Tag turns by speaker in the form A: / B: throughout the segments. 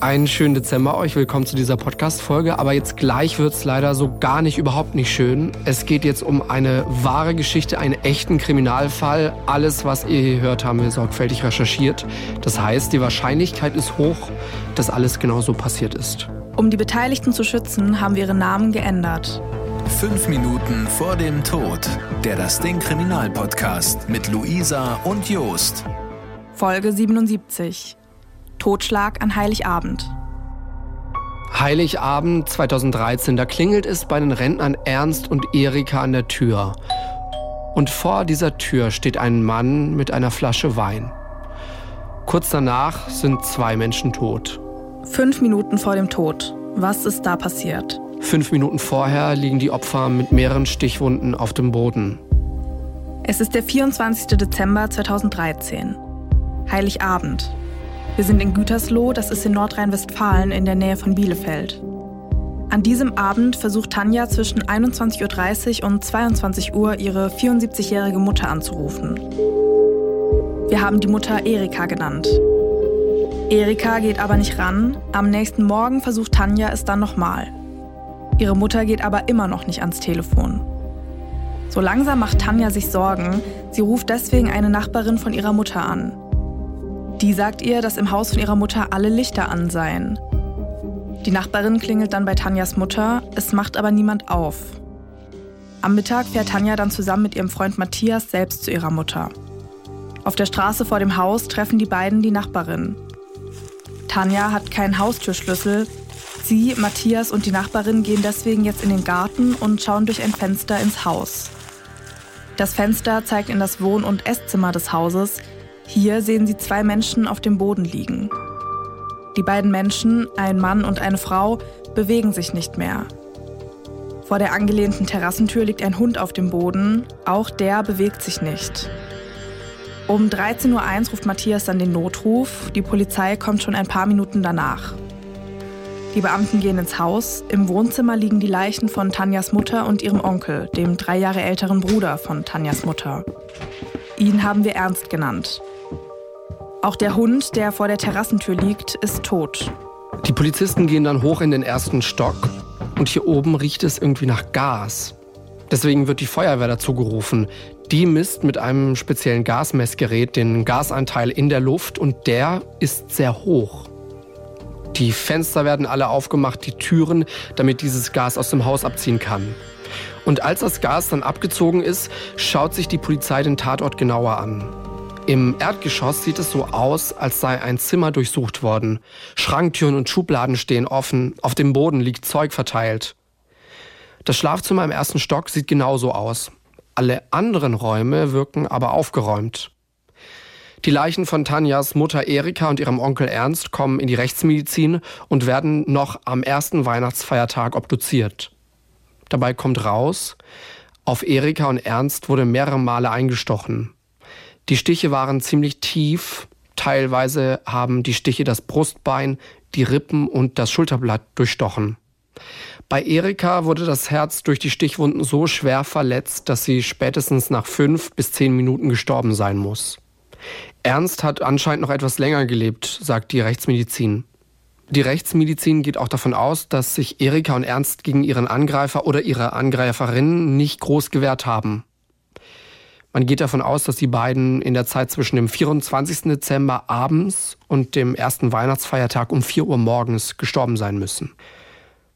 A: Einen schönen Dezember euch. Willkommen zu dieser Podcast-Folge. Aber jetzt gleich wird es leider so gar nicht, überhaupt nicht schön. Es geht jetzt um eine wahre Geschichte, einen echten Kriminalfall. Alles, was ihr hier hört, haben wir sorgfältig recherchiert. Das heißt, die Wahrscheinlichkeit ist hoch, dass alles genau so passiert ist.
B: Um die Beteiligten zu schützen, haben wir ihre Namen geändert.
C: Fünf Minuten vor dem Tod. Der Das Ding Kriminalpodcast mit Luisa und Jost.
B: Folge 77. Totschlag an Heiligabend.
A: Heiligabend 2013, da klingelt es bei den Rentnern Ernst und Erika an der Tür. Und vor dieser Tür steht ein Mann mit einer Flasche Wein. Kurz danach sind zwei Menschen tot.
B: Fünf Minuten vor dem Tod. Was ist da passiert?
A: Fünf Minuten vorher liegen die Opfer mit mehreren Stichwunden auf dem Boden.
B: Es ist der 24. Dezember 2013. Heiligabend. Wir sind in Gütersloh, das ist in Nordrhein-Westfalen in der Nähe von Bielefeld. An diesem Abend versucht Tanja zwischen 21.30 Uhr und 22 Uhr ihre 74-jährige Mutter anzurufen. Wir haben die Mutter Erika genannt. Erika geht aber nicht ran. Am nächsten Morgen versucht Tanja es dann nochmal. Ihre Mutter geht aber immer noch nicht ans Telefon. So langsam macht Tanja sich Sorgen. Sie ruft deswegen eine Nachbarin von ihrer Mutter an. Die sagt ihr, dass im Haus von ihrer Mutter alle Lichter an seien. Die Nachbarin klingelt dann bei Tanjas Mutter, es macht aber niemand auf. Am Mittag fährt Tanja dann zusammen mit ihrem Freund Matthias selbst zu ihrer Mutter. Auf der Straße vor dem Haus treffen die beiden die Nachbarin. Tanja hat keinen Haustürschlüssel. Sie, Matthias und die Nachbarin gehen deswegen jetzt in den Garten und schauen durch ein Fenster ins Haus. Das Fenster zeigt in das Wohn- und Esszimmer des Hauses, hier sehen sie zwei Menschen auf dem Boden liegen. Die beiden Menschen, ein Mann und eine Frau, bewegen sich nicht mehr. Vor der angelehnten Terrassentür liegt ein Hund auf dem Boden, auch der bewegt sich nicht. Um 13.01 Uhr ruft Matthias dann den Notruf, die Polizei kommt schon ein paar Minuten danach. Die Beamten gehen ins Haus, im Wohnzimmer liegen die Leichen von Tanjas Mutter und ihrem Onkel, dem drei Jahre älteren Bruder von Tanjas Mutter. Ihn haben wir Ernst genannt. Auch der Hund, der vor der Terrassentür liegt, ist tot.
A: Die Polizisten gehen dann hoch in den ersten Stock und hier oben riecht es irgendwie nach Gas. Deswegen wird die Feuerwehr dazu gerufen. Die misst mit einem speziellen Gasmessgerät den Gasanteil in der Luft und der ist sehr hoch. Die Fenster werden alle aufgemacht, die Türen, damit dieses Gas aus dem Haus abziehen kann. Und als das Gas dann abgezogen ist, schaut sich die Polizei den Tatort genauer an. Im Erdgeschoss sieht es so aus, als sei ein Zimmer durchsucht worden. Schranktüren und Schubladen stehen offen, auf dem Boden liegt Zeug verteilt. Das Schlafzimmer im ersten Stock sieht genauso aus. Alle anderen Räume wirken aber aufgeräumt. Die Leichen von Tanjas Mutter Erika und ihrem Onkel Ernst kommen in die Rechtsmedizin und werden noch am ersten Weihnachtsfeiertag obduziert. Dabei kommt raus, auf Erika und Ernst wurde mehrere Male eingestochen. Die Stiche waren ziemlich tief. Teilweise haben die Stiche das Brustbein, die Rippen und das Schulterblatt durchstochen. Bei Erika wurde das Herz durch die Stichwunden so schwer verletzt, dass sie spätestens nach fünf bis zehn Minuten gestorben sein muss. Ernst hat anscheinend noch etwas länger gelebt, sagt die Rechtsmedizin. Die Rechtsmedizin geht auch davon aus, dass sich Erika und Ernst gegen ihren Angreifer oder ihre Angreiferin nicht groß gewehrt haben. Man geht davon aus, dass die beiden in der Zeit zwischen dem 24. Dezember abends und dem ersten Weihnachtsfeiertag um 4 Uhr morgens gestorben sein müssen.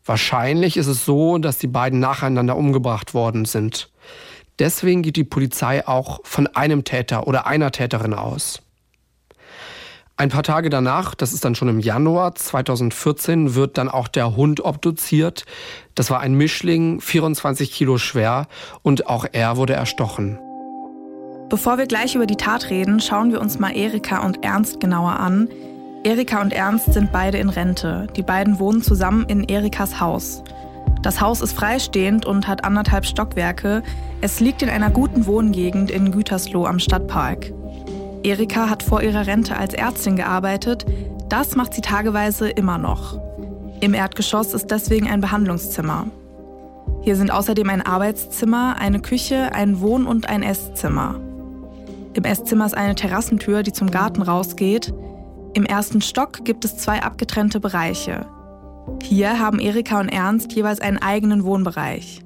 A: Wahrscheinlich ist es so, dass die beiden nacheinander umgebracht worden sind. Deswegen geht die Polizei auch von einem Täter oder einer Täterin aus. Ein paar Tage danach, das ist dann schon im Januar 2014, wird dann auch der Hund obduziert. Das war ein Mischling, 24 Kilo schwer und auch er wurde erstochen.
B: Bevor wir gleich über die Tat reden, schauen wir uns mal Erika und Ernst genauer an. Erika und Ernst sind beide in Rente. Die beiden wohnen zusammen in Erikas Haus. Das Haus ist freistehend und hat anderthalb Stockwerke. Es liegt in einer guten Wohngegend in Gütersloh am Stadtpark. Erika hat vor ihrer Rente als Ärztin gearbeitet. Das macht sie tageweise immer noch. Im Erdgeschoss ist deswegen ein Behandlungszimmer. Hier sind außerdem ein Arbeitszimmer, eine Küche, ein Wohn- und ein Esszimmer. Im Esszimmer ist eine Terrassentür, die zum Garten rausgeht. Im ersten Stock gibt es zwei abgetrennte Bereiche. Hier haben Erika und Ernst jeweils einen eigenen Wohnbereich.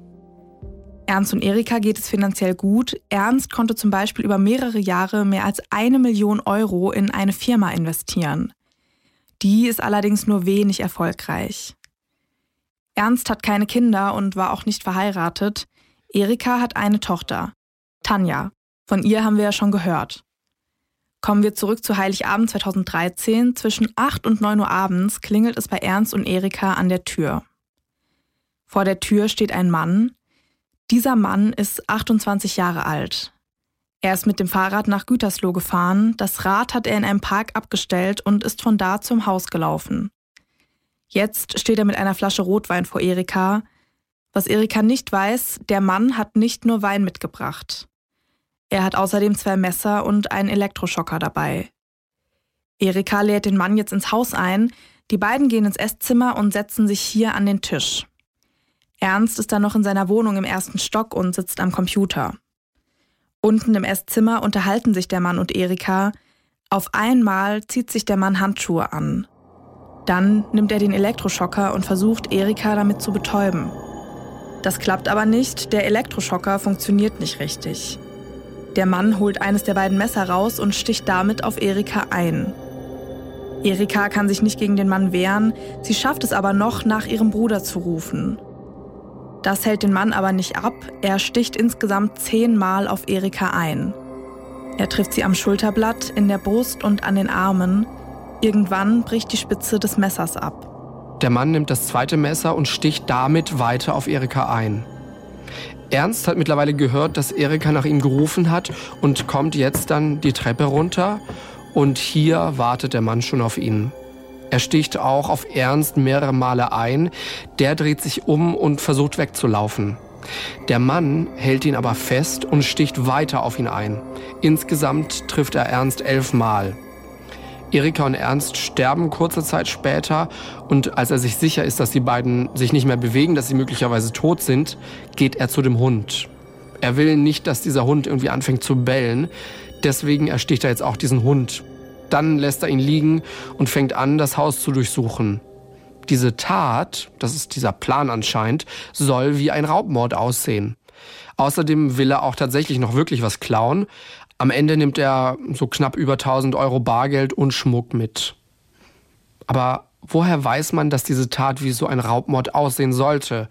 B: Ernst und Erika geht es finanziell gut. Ernst konnte zum Beispiel über mehrere Jahre mehr als eine Million Euro in eine Firma investieren. Die ist allerdings nur wenig erfolgreich. Ernst hat keine Kinder und war auch nicht verheiratet. Erika hat eine Tochter, Tanja. Von ihr haben wir ja schon gehört. Kommen wir zurück zu Heiligabend 2013. Zwischen 8 und 9 Uhr abends klingelt es bei Ernst und Erika an der Tür. Vor der Tür steht ein Mann. Dieser Mann ist 28 Jahre alt. Er ist mit dem Fahrrad nach Gütersloh gefahren, das Rad hat er in einem Park abgestellt und ist von da zum Haus gelaufen. Jetzt steht er mit einer Flasche Rotwein vor Erika. Was Erika nicht weiß, der Mann hat nicht nur Wein mitgebracht. Er hat außerdem zwei Messer und einen Elektroschocker dabei. Erika lädt den Mann jetzt ins Haus ein, die beiden gehen ins Esszimmer und setzen sich hier an den Tisch. Ernst ist dann noch in seiner Wohnung im ersten Stock und sitzt am Computer. Unten im Esszimmer unterhalten sich der Mann und Erika. Auf einmal zieht sich der Mann Handschuhe an. Dann nimmt er den Elektroschocker und versucht, Erika damit zu betäuben. Das klappt aber nicht, der Elektroschocker funktioniert nicht richtig. Der Mann holt eines der beiden Messer raus und sticht damit auf Erika ein. Erika kann sich nicht gegen den Mann wehren, sie schafft es aber noch, nach ihrem Bruder zu rufen. Das hält den Mann aber nicht ab, er sticht insgesamt zehnmal auf Erika ein. Er trifft sie am Schulterblatt, in der Brust und an den Armen. Irgendwann bricht die Spitze des Messers ab.
A: Der Mann nimmt das zweite Messer und sticht damit weiter auf Erika ein. Ernst hat mittlerweile gehört, dass Erika nach ihm gerufen hat und kommt jetzt dann die Treppe runter. Und hier wartet der Mann schon auf ihn. Er sticht auch auf Ernst mehrere Male ein. Der dreht sich um und versucht wegzulaufen. Der Mann hält ihn aber fest und sticht weiter auf ihn ein. Insgesamt trifft er Ernst elfmal. Erika und Ernst sterben kurze Zeit später und als er sich sicher ist, dass die beiden sich nicht mehr bewegen, dass sie möglicherweise tot sind, geht er zu dem Hund. Er will nicht, dass dieser Hund irgendwie anfängt zu bellen, deswegen ersticht er jetzt auch diesen Hund. Dann lässt er ihn liegen und fängt an, das Haus zu durchsuchen. Diese Tat, das ist dieser Plan anscheinend, soll wie ein Raubmord aussehen. Außerdem will er auch tatsächlich noch wirklich was klauen, am Ende nimmt er so knapp über 1000 Euro Bargeld und Schmuck mit. Aber woher weiß man, dass diese Tat wie so ein Raubmord aussehen sollte?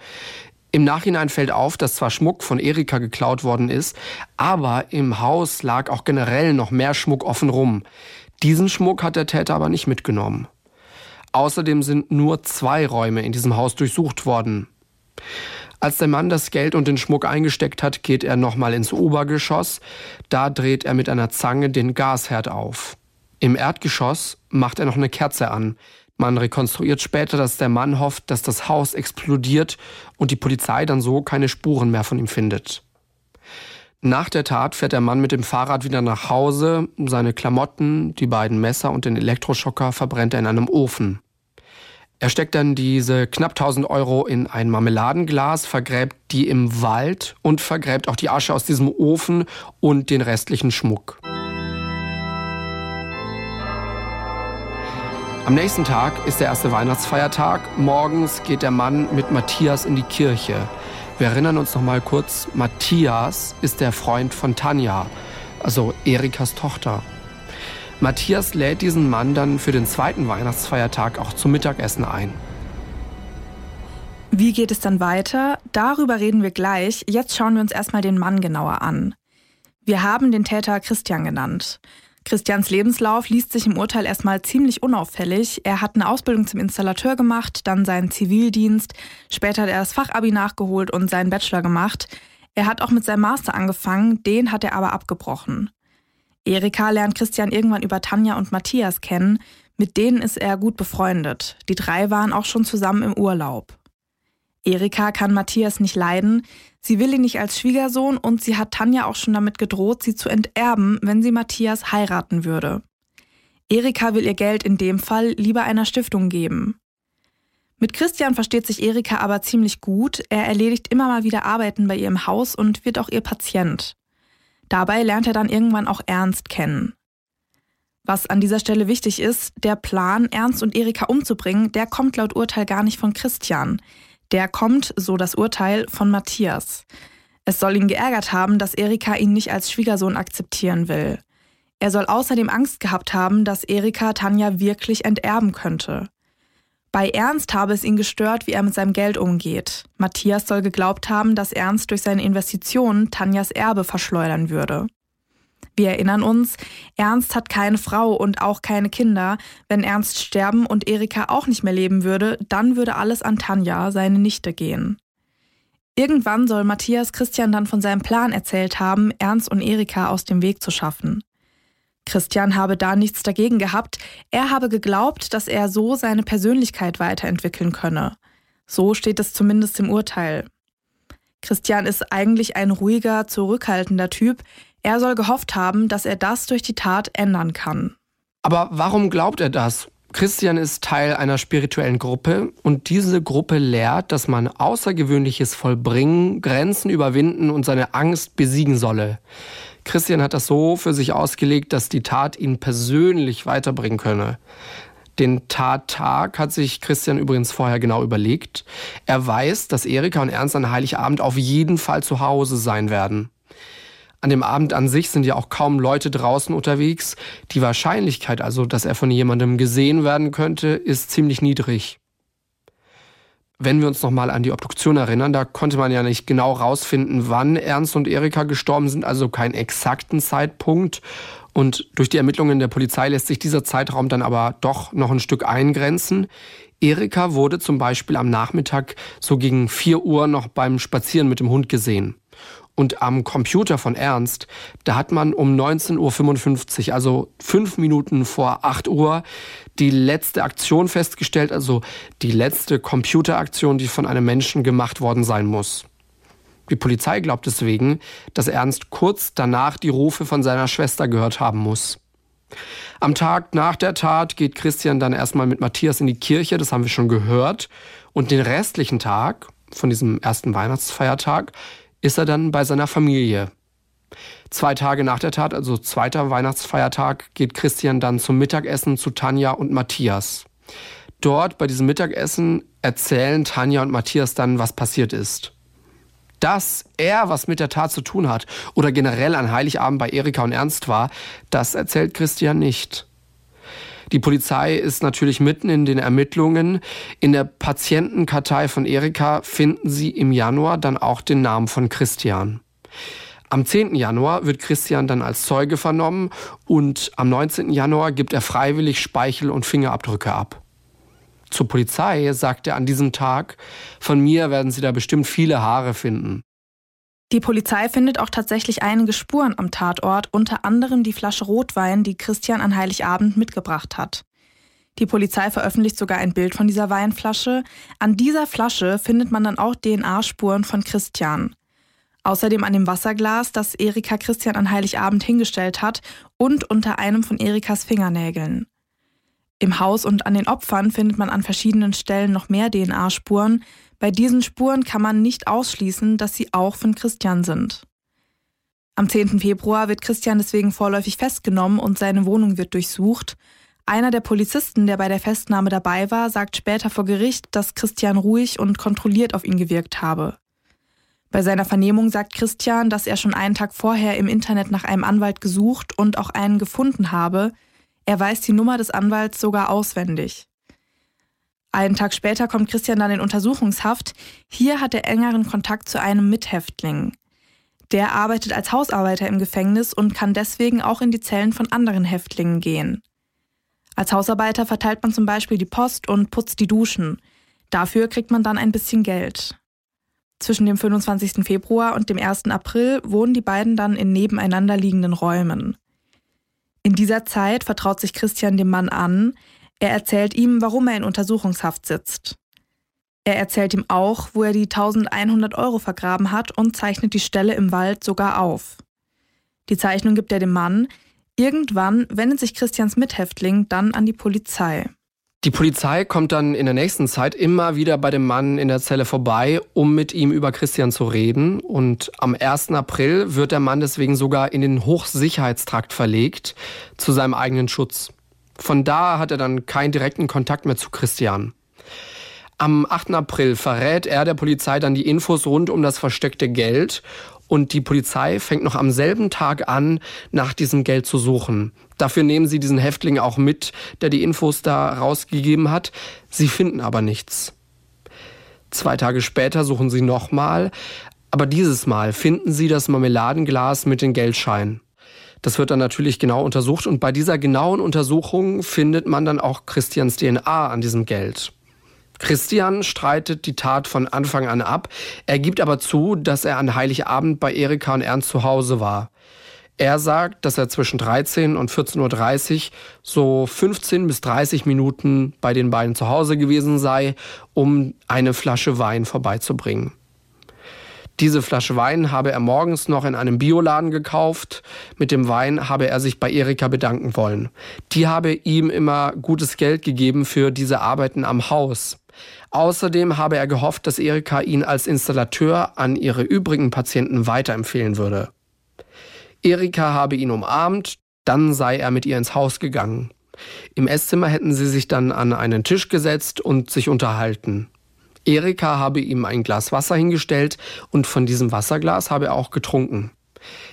A: Im Nachhinein fällt auf, dass zwar Schmuck von Erika geklaut worden ist, aber im Haus lag auch generell noch mehr Schmuck offen rum. Diesen Schmuck hat der Täter aber nicht mitgenommen. Außerdem sind nur zwei Räume in diesem Haus durchsucht worden. Als der Mann das Geld und den Schmuck eingesteckt hat, geht er nochmal ins Obergeschoss. Da dreht er mit einer Zange den Gasherd auf. Im Erdgeschoss macht er noch eine Kerze an. Man rekonstruiert später, dass der Mann hofft, dass das Haus explodiert und die Polizei dann so keine Spuren mehr von ihm findet. Nach der Tat fährt der Mann mit dem Fahrrad wieder nach Hause. Seine Klamotten, die beiden Messer und den Elektroschocker verbrennt er in einem Ofen. Er steckt dann diese knapp 1000 Euro in ein Marmeladenglas, vergräbt die im Wald und vergräbt auch die Asche aus diesem Ofen und den restlichen Schmuck. Am nächsten Tag ist der erste Weihnachtsfeiertag. Morgens geht der Mann mit Matthias in die Kirche. Wir erinnern uns noch mal kurz, Matthias ist der Freund von Tanja, also Erikas Tochter. Matthias lädt diesen Mann dann für den zweiten Weihnachtsfeiertag auch zum Mittagessen ein.
B: Wie geht es dann weiter? Darüber reden wir gleich. Jetzt schauen wir uns erstmal den Mann genauer an. Wir haben den Täter Christian genannt. Christians Lebenslauf liest sich im Urteil erstmal ziemlich unauffällig. Er hat eine Ausbildung zum Installateur gemacht, dann seinen Zivildienst, später hat er das Fachabi nachgeholt und seinen Bachelor gemacht. Er hat auch mit seinem Master angefangen, den hat er aber abgebrochen. Erika lernt Christian irgendwann über Tanja und Matthias kennen. Mit denen ist er gut befreundet. Die drei waren auch schon zusammen im Urlaub. Erika kann Matthias nicht leiden. Sie will ihn nicht als Schwiegersohn und sie hat Tanja auch schon damit gedroht, sie zu enterben, wenn sie Matthias heiraten würde. Erika will ihr Geld in dem Fall lieber einer Stiftung geben. Mit Christian versteht sich Erika aber ziemlich gut. Er erledigt immer mal wieder Arbeiten bei ihr im Haus und wird auch ihr Patient. Dabei lernt er dann irgendwann auch Ernst kennen. Was an dieser Stelle wichtig ist, der Plan, Ernst und Erika umzubringen, der kommt laut Urteil gar nicht von Christian. Der kommt, so das Urteil, von Matthias. Es soll ihn geärgert haben, dass Erika ihn nicht als Schwiegersohn akzeptieren will. Er soll außerdem Angst gehabt haben, dass Erika Tanja wirklich enterben könnte. Bei Ernst habe es ihn gestört, wie er mit seinem Geld umgeht. Matthias soll geglaubt haben, dass Ernst durch seine Investitionen Tanjas Erbe verschleudern würde. Wir erinnern uns, Ernst hat keine Frau und auch keine Kinder. Wenn Ernst sterben und Erika auch nicht mehr leben würde, dann würde alles an Tanja, seine Nichte, gehen. Irgendwann soll Matthias Christian dann von seinem Plan erzählt haben, Ernst und Erika aus dem Weg zu schaffen. Christian habe da nichts dagegen gehabt, er habe geglaubt, dass er so seine Persönlichkeit weiterentwickeln könne. So steht es zumindest im Urteil. Christian ist eigentlich ein ruhiger, zurückhaltender Typ, er soll gehofft haben, dass er das durch die Tat ändern kann.
A: Aber warum glaubt er das? Christian ist Teil einer spirituellen Gruppe und diese Gruppe lehrt, dass man Außergewöhnliches vollbringen, Grenzen überwinden und seine Angst besiegen solle. Christian hat das so für sich ausgelegt, dass die Tat ihn persönlich weiterbringen könne. Den Tattag hat sich Christian übrigens vorher genau überlegt. Er weiß, dass Erika und Ernst an Heiligabend auf jeden Fall zu Hause sein werden. An dem Abend an sich sind ja auch kaum Leute draußen unterwegs. Die Wahrscheinlichkeit also, dass er von jemandem gesehen werden könnte, ist ziemlich niedrig. Wenn wir uns nochmal an die Obduktion erinnern, da konnte man ja nicht genau rausfinden, wann Ernst und Erika gestorben sind, also keinen exakten Zeitpunkt. Und durch die Ermittlungen der Polizei lässt sich dieser Zeitraum dann aber doch noch ein Stück eingrenzen. Erika wurde zum Beispiel am Nachmittag so gegen 4 Uhr noch beim Spazieren mit dem Hund gesehen. Und am Computer von Ernst, da hat man um 19.55 Uhr, also fünf Minuten vor 8 Uhr, die letzte Aktion festgestellt, also die letzte Computeraktion, die von einem Menschen gemacht worden sein muss. Die Polizei glaubt deswegen, dass Ernst kurz danach die Rufe von seiner Schwester gehört haben muss. Am Tag nach der Tat geht Christian dann erstmal mit Matthias in die Kirche, das haben wir schon gehört. Und den restlichen Tag von diesem ersten Weihnachtsfeiertag ist er dann bei seiner Familie. Zwei Tage nach der Tat, also zweiter Weihnachtsfeiertag, geht Christian dann zum Mittagessen zu Tanja und Matthias. Dort bei diesem Mittagessen erzählen Tanja und Matthias dann, was passiert ist. Dass er was mit der Tat zu tun hat oder generell an Heiligabend bei Erika und Ernst war, das erzählt Christian nicht. Die Polizei ist natürlich mitten in den Ermittlungen. In der Patientenkartei von Erika finden sie im Januar dann auch den Namen von Christian. Am 10. Januar wird Christian dann als Zeuge vernommen und am 19. Januar gibt er freiwillig Speichel und Fingerabdrücke ab. Zur Polizei sagt er an diesem Tag, von mir werden Sie da bestimmt viele Haare finden.
B: Die Polizei findet auch tatsächlich einige Spuren am Tatort, unter anderem die Flasche Rotwein, die Christian an Heiligabend mitgebracht hat. Die Polizei veröffentlicht sogar ein Bild von dieser Weinflasche. An dieser Flasche findet man dann auch DNA-Spuren von Christian. Außerdem an dem Wasserglas, das Erika Christian an Heiligabend hingestellt hat und unter einem von Erikas Fingernägeln. Im Haus und an den Opfern findet man an verschiedenen Stellen noch mehr DNA-Spuren, bei diesen Spuren kann man nicht ausschließen, dass sie auch von Christian sind. Am 10. Februar wird Christian deswegen vorläufig festgenommen und seine Wohnung wird durchsucht. Einer der Polizisten, der bei der Festnahme dabei war, sagt später vor Gericht, dass Christian ruhig und kontrolliert auf ihn gewirkt habe. Bei seiner Vernehmung sagt Christian, dass er schon einen Tag vorher im Internet nach einem Anwalt gesucht und auch einen gefunden habe. Er weiß die Nummer des Anwalts sogar auswendig. Einen Tag später kommt Christian dann in Untersuchungshaft. Hier hat er engeren Kontakt zu einem Mithäftling. Der arbeitet als Hausarbeiter im Gefängnis und kann deswegen auch in die Zellen von anderen Häftlingen gehen. Als Hausarbeiter verteilt man zum Beispiel die Post und putzt die Duschen. Dafür kriegt man dann ein bisschen Geld. Zwischen dem 25. Februar und dem 1. April wohnen die beiden dann in nebeneinander liegenden Räumen. In dieser Zeit vertraut sich Christian dem Mann an, er erzählt ihm, warum er in Untersuchungshaft sitzt. Er erzählt ihm auch, wo er die 1100 Euro vergraben hat und zeichnet die Stelle im Wald sogar auf. Die Zeichnung gibt er dem Mann. Irgendwann wendet sich Christians Mithäftling dann an die Polizei.
A: Die Polizei kommt dann in der nächsten Zeit immer wieder bei dem Mann in der Zelle vorbei, um mit ihm über Christian zu reden. Und am 1. April wird der Mann deswegen sogar in den Hochsicherheitstrakt verlegt, zu seinem eigenen Schutz. Von da hat er dann keinen direkten Kontakt mehr zu Christian. Am 8. April verrät er der Polizei dann die Infos rund um das versteckte Geld und die Polizei fängt noch am selben Tag an, nach diesem Geld zu suchen. Dafür nehmen sie diesen Häftling auch mit, der die Infos da rausgegeben hat. Sie finden aber nichts. Zwei Tage später suchen sie nochmal, aber dieses Mal finden sie das Marmeladenglas mit den Geldscheinen. Das wird dann natürlich genau untersucht und bei dieser genauen Untersuchung findet man dann auch Christians DNA an diesem Geld. Christian streitet die Tat von Anfang an ab. Er gibt aber zu, dass er an Heiligabend bei Erika und Ernst zu Hause war. Er sagt, dass er zwischen 13 und 14.30 Uhr so 15 bis 30 Minuten bei den beiden zu Hause gewesen sei, um eine Flasche Wein vorbeizubringen. Diese Flasche Wein habe er morgens noch in einem Bioladen gekauft. Mit dem Wein habe er sich bei Erika bedanken wollen. Die habe ihm immer gutes Geld gegeben für diese Arbeiten am Haus. Außerdem habe er gehofft, dass Erika ihn als Installateur an ihre übrigen Patienten weiterempfehlen würde. Erika habe ihn umarmt, dann sei er mit ihr ins Haus gegangen. Im Esszimmer hätten sie sich dann an einen Tisch gesetzt und sich unterhalten. Erika habe ihm ein Glas Wasser hingestellt und von diesem Wasserglas habe er auch getrunken.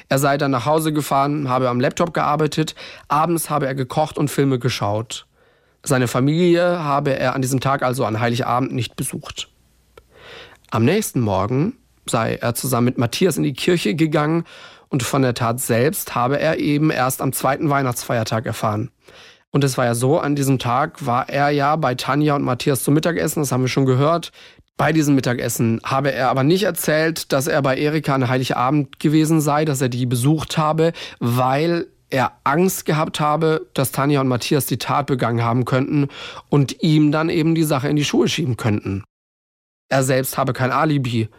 A: Er sei dann nach Hause gefahren, habe am Laptop gearbeitet, abends habe er gekocht und Filme geschaut. Seine Familie habe er an diesem Tag also an Heiligabend nicht besucht. Am nächsten Morgen sei er zusammen mit Matthias in die Kirche gegangen und von der Tat selbst habe er eben erst am zweiten Weihnachtsfeiertag erfahren. Und es war ja so, an diesem Tag war er ja bei Tanja und Matthias zum Mittagessen, das haben wir schon gehört. Bei diesem Mittagessen habe er aber nicht erzählt, dass er bei Erika an Heiligabend gewesen sei, dass er die besucht habe, weil er Angst gehabt habe, dass Tanja und Matthias die Tat begangen haben könnten und ihm dann eben die Sache in die Schuhe schieben könnten. Er selbst habe kein Alibi.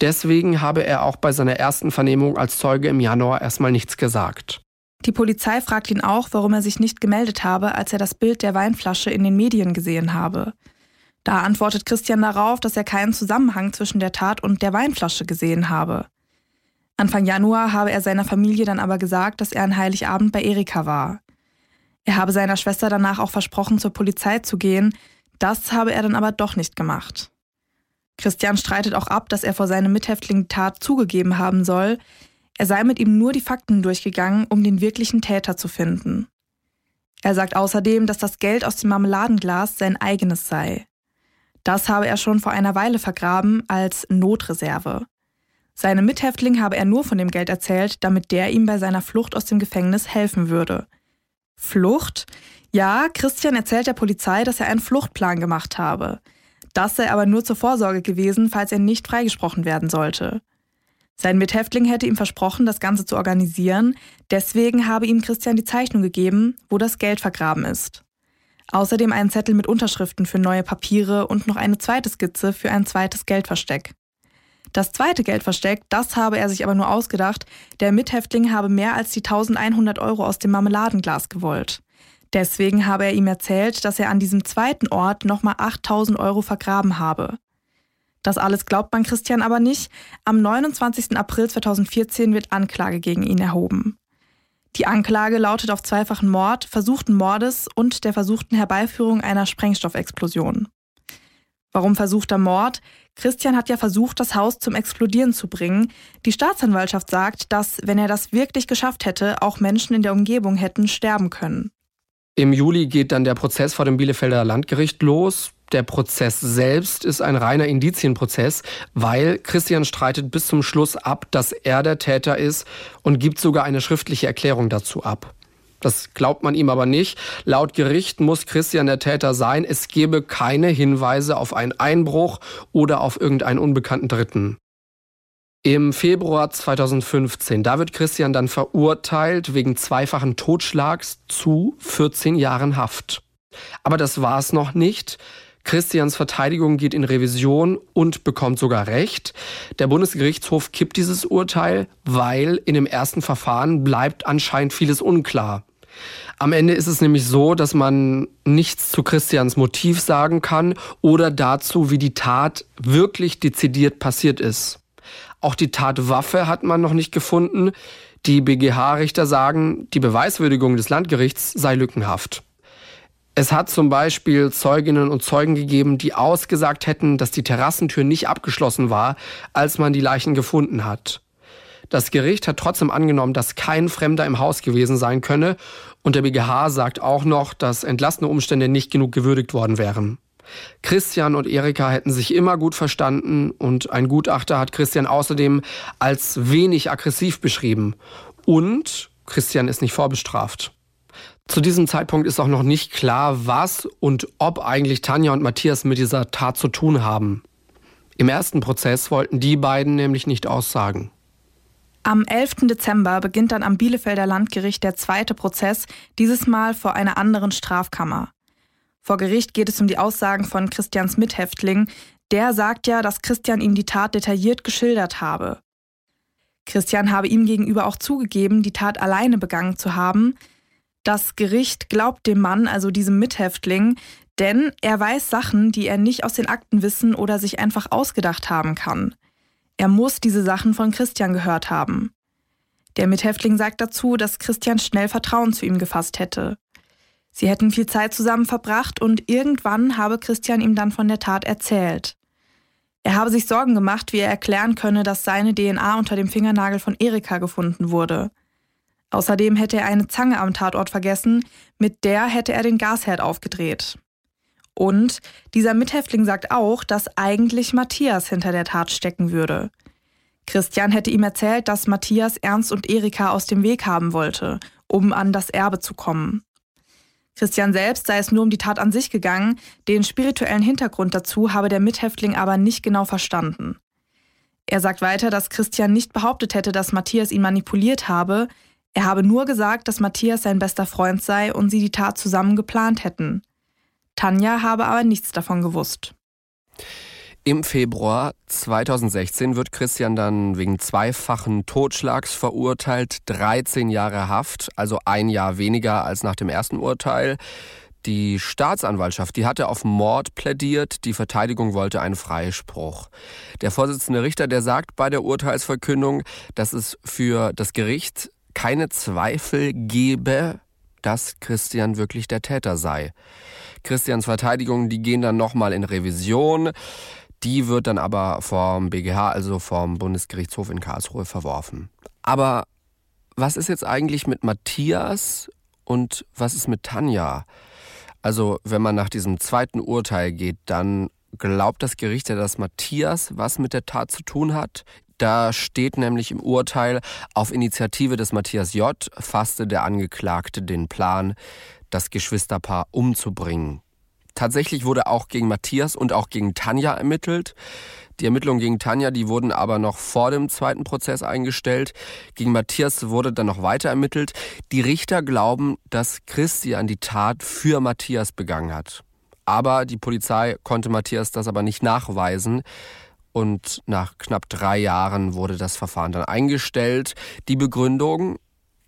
A: Deswegen habe er auch bei seiner ersten Vernehmung als Zeuge im Januar erstmal nichts gesagt.
B: Die Polizei fragt ihn auch, warum er sich nicht gemeldet habe, als er das Bild der Weinflasche in den Medien gesehen habe. Da antwortet Christian darauf, dass er keinen Zusammenhang zwischen der Tat und der Weinflasche gesehen habe. Anfang Januar habe er seiner Familie dann aber gesagt, dass er an Heiligabend bei Erika war. Er habe seiner Schwester danach auch versprochen, zur Polizei zu gehen. Das habe er dann aber doch nicht gemacht. Christian streitet auch ab, dass er vor seinem Mithäftling Tat zugegeben haben soll. Er sei mit ihm nur die Fakten durchgegangen, um den wirklichen Täter zu finden. Er sagt außerdem, dass das Geld aus dem Marmeladenglas sein eigenes sei. Das habe er schon vor einer Weile vergraben als Notreserve. Seinem Mithäftling habe er nur von dem Geld erzählt, damit der ihm bei seiner Flucht aus dem Gefängnis helfen würde. Flucht? Ja, Christian erzählt der Polizei, dass er einen Fluchtplan gemacht habe. Das sei aber nur zur Vorsorge gewesen, falls er nicht freigesprochen werden sollte. Sein Mithäftling hätte ihm versprochen, das Ganze zu organisieren, deswegen habe ihm Christian die Zeichnung gegeben, wo das Geld vergraben ist. Außerdem einen Zettel mit Unterschriften für neue Papiere und noch eine zweite Skizze für ein zweites Geldversteck. Das zweite Geldversteck, das habe er sich aber nur ausgedacht. Der Mithäftling habe mehr als die 1100 Euro aus dem Marmeladenglas gewollt. Deswegen habe er ihm erzählt, dass er an diesem zweiten Ort nochmal 8000 Euro vergraben habe. Das alles glaubt man Christian aber nicht. Am 29. April 2014 wird Anklage gegen ihn erhoben. Die Anklage lautet auf zweifachen Mord, versuchten Mordes und der versuchten Herbeiführung einer Sprengstoffexplosion. Warum versuchter Mord? Christian hat ja versucht, das Haus zum Explodieren zu bringen. Die Staatsanwaltschaft sagt, dass, wenn er das wirklich geschafft hätte, auch Menschen in der Umgebung hätten sterben können.
A: Im Juli geht dann der Prozess vor dem Bielefelder Landgericht los. Der Prozess selbst ist ein reiner Indizienprozess, weil Christian streitet bis zum Schluss ab, dass er der Täter ist und gibt sogar eine schriftliche Erklärung dazu ab. Das glaubt man ihm aber nicht. Laut Gericht muss Christian der Täter sein. Es gebe keine Hinweise auf einen Einbruch oder auf irgendeinen unbekannten Dritten. Im Februar 2015, da wird Christian dann verurteilt wegen zweifachen Totschlags zu 14 Jahren Haft. Aber das war es noch nicht. Christians Verteidigung geht in Revision und bekommt sogar Recht. Der Bundesgerichtshof kippt dieses Urteil, weil in dem ersten Verfahren bleibt anscheinend vieles unklar. Am Ende ist es nämlich so, dass man nichts zu Christians Motiv sagen kann oder dazu, wie die Tat wirklich dezidiert passiert ist. Auch die Tatwaffe hat man noch nicht gefunden. Die BGH-Richter sagen, die Beweiswürdigung des Landgerichts sei lückenhaft. Es hat zum Beispiel Zeuginnen und Zeugen gegeben, die ausgesagt hätten, dass die Terrassentür nicht abgeschlossen war, als man die Leichen gefunden hat. Das Gericht hat trotzdem angenommen, dass kein Fremder im Haus gewesen sein könne und der BGH sagt auch noch, dass entlastende Umstände nicht genug gewürdigt worden wären. Christian und Erika hätten sich immer gut verstanden und ein Gutachter hat Christian außerdem als wenig aggressiv beschrieben. Und Christian ist nicht vorbestraft. Zu diesem Zeitpunkt ist auch noch nicht klar, was und ob eigentlich Tanja und Matthias mit dieser Tat zu tun haben. Im ersten Prozess wollten die beiden nämlich nicht aussagen.
B: Am 11. Dezember beginnt dann am Bielefelder Landgericht der zweite Prozess, dieses Mal vor einer anderen Strafkammer. Vor Gericht geht es um die Aussagen von Christians Mithäftling. Der sagt ja, dass Christian ihm die Tat detailliert geschildert habe. Christian habe ihm gegenüber auch zugegeben, die Tat alleine begangen zu haben. Das Gericht glaubt dem Mann, also diesem Mithäftling, denn er weiß Sachen, die er nicht aus den Akten wissen oder sich einfach ausgedacht haben kann. Er muss diese Sachen von Christian gehört haben. Der Mithäftling sagt dazu, dass Christian schnell Vertrauen zu ihm gefasst hätte. Sie hätten viel Zeit zusammen verbracht und irgendwann habe Christian ihm dann von der Tat erzählt. Er habe sich Sorgen gemacht, wie er erklären könne, dass seine DNA unter dem Fingernagel von Erika gefunden wurde. Außerdem hätte er eine Zange am Tatort vergessen, mit der hätte er den Gasherd aufgedreht. Und dieser Mithäftling sagt auch, dass eigentlich Matthias hinter der Tat stecken würde. Christian hätte ihm erzählt, dass Matthias Ernst und Erika aus dem Weg haben wollte, um an das Erbe zu kommen. Christian selbst sei es nur um die Tat an sich gegangen, den spirituellen Hintergrund dazu habe der Mithäftling aber nicht genau verstanden. Er sagt weiter, dass Christian nicht behauptet hätte, dass Matthias ihn manipuliert habe, er habe nur gesagt, dass Matthias sein bester Freund sei und sie die Tat zusammen geplant hätten. Tanja habe aber nichts davon gewusst.
D: Im Februar 2016 wird Christian dann wegen zweifachen Totschlags verurteilt, 13 Jahre Haft, also ein Jahr weniger als nach dem ersten Urteil. Die Staatsanwaltschaft, die hatte auf Mord plädiert, die Verteidigung wollte einen Freispruch. Der Vorsitzende Richter, der sagt bei der Urteilsverkündung, dass es für das Gericht keine Zweifel gebe, dass Christian wirklich der Täter sei. Christians Verteidigung, die gehen dann nochmal in Revision. Die wird dann aber vom BGH, also vom Bundesgerichtshof in Karlsruhe, verworfen. Aber was ist jetzt eigentlich mit Matthias und was ist mit Tanja? Also, wenn man nach diesem zweiten Urteil geht, dann glaubt das Gericht ja, dass Matthias was mit der Tat zu tun hat. Da steht nämlich im Urteil, auf Initiative des Matthias J. fasste der Angeklagte den Plan, das Geschwisterpaar umzubringen. Tatsächlich wurde auch gegen Matthias und auch gegen Tanja ermittelt. Die Ermittlungen gegen Tanja, die wurden aber noch vor dem zweiten Prozess eingestellt. Gegen Matthias wurde dann noch weiter ermittelt. Die Richter glauben, dass Christian die Tat für Matthias begangen hat. Aber die Polizei konnte Matthias das aber nicht nachweisen. Und nach knapp drei Jahren wurde das Verfahren dann eingestellt. Die Begründung,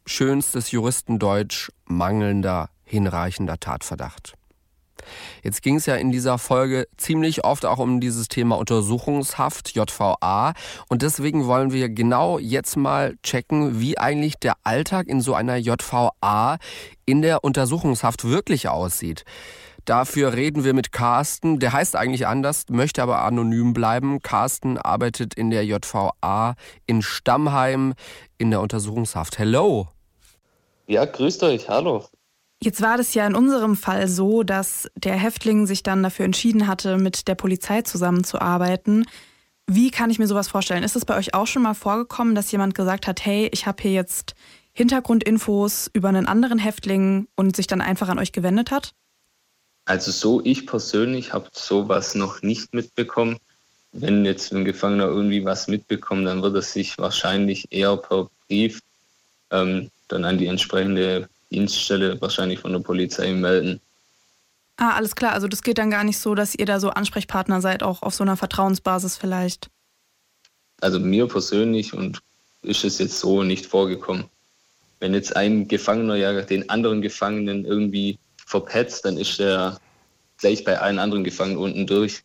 D: schönstes Juristendeutsch, mangelnder hinreichender Tatverdacht. Jetzt ging es ja in dieser Folge ziemlich oft auch um dieses Thema Untersuchungshaft, JVA. Und deswegen wollen wir genau jetzt mal checken, wie eigentlich der Alltag in so einer JVA in der Untersuchungshaft wirklich aussieht. Dafür reden wir mit Carsten. Der heißt eigentlich anders, möchte aber anonym bleiben. Carsten arbeitet in der JVA in Stammheim in der Untersuchungshaft. Hello.
E: Ja, grüßt euch. Hallo.
B: Jetzt war das ja in unserem Fall so, dass der Häftling sich dann dafür entschieden hatte, mit der Polizei zusammenzuarbeiten. Wie kann ich mir sowas vorstellen? Ist es bei euch auch schon mal vorgekommen, dass jemand gesagt hat, hey, ich habe hier jetzt Hintergrundinfos über einen anderen Häftling und sich dann einfach an euch gewendet hat?
E: Also so, ich persönlich habe sowas noch nicht mitbekommen. Wenn jetzt ein Gefangener irgendwie was mitbekommt, dann wird er sich wahrscheinlich eher per Brief ähm, dann an die entsprechende Dienststelle wahrscheinlich von der Polizei melden.
B: Ah, alles klar. Also das geht dann gar nicht so, dass ihr da so Ansprechpartner seid, auch auf so einer Vertrauensbasis vielleicht.
E: Also mir persönlich und ist es jetzt so nicht vorgekommen. wenn jetzt ein Gefangener ja den anderen Gefangenen irgendwie verpetzt, dann ist er gleich bei allen anderen Gefangenen unten durch.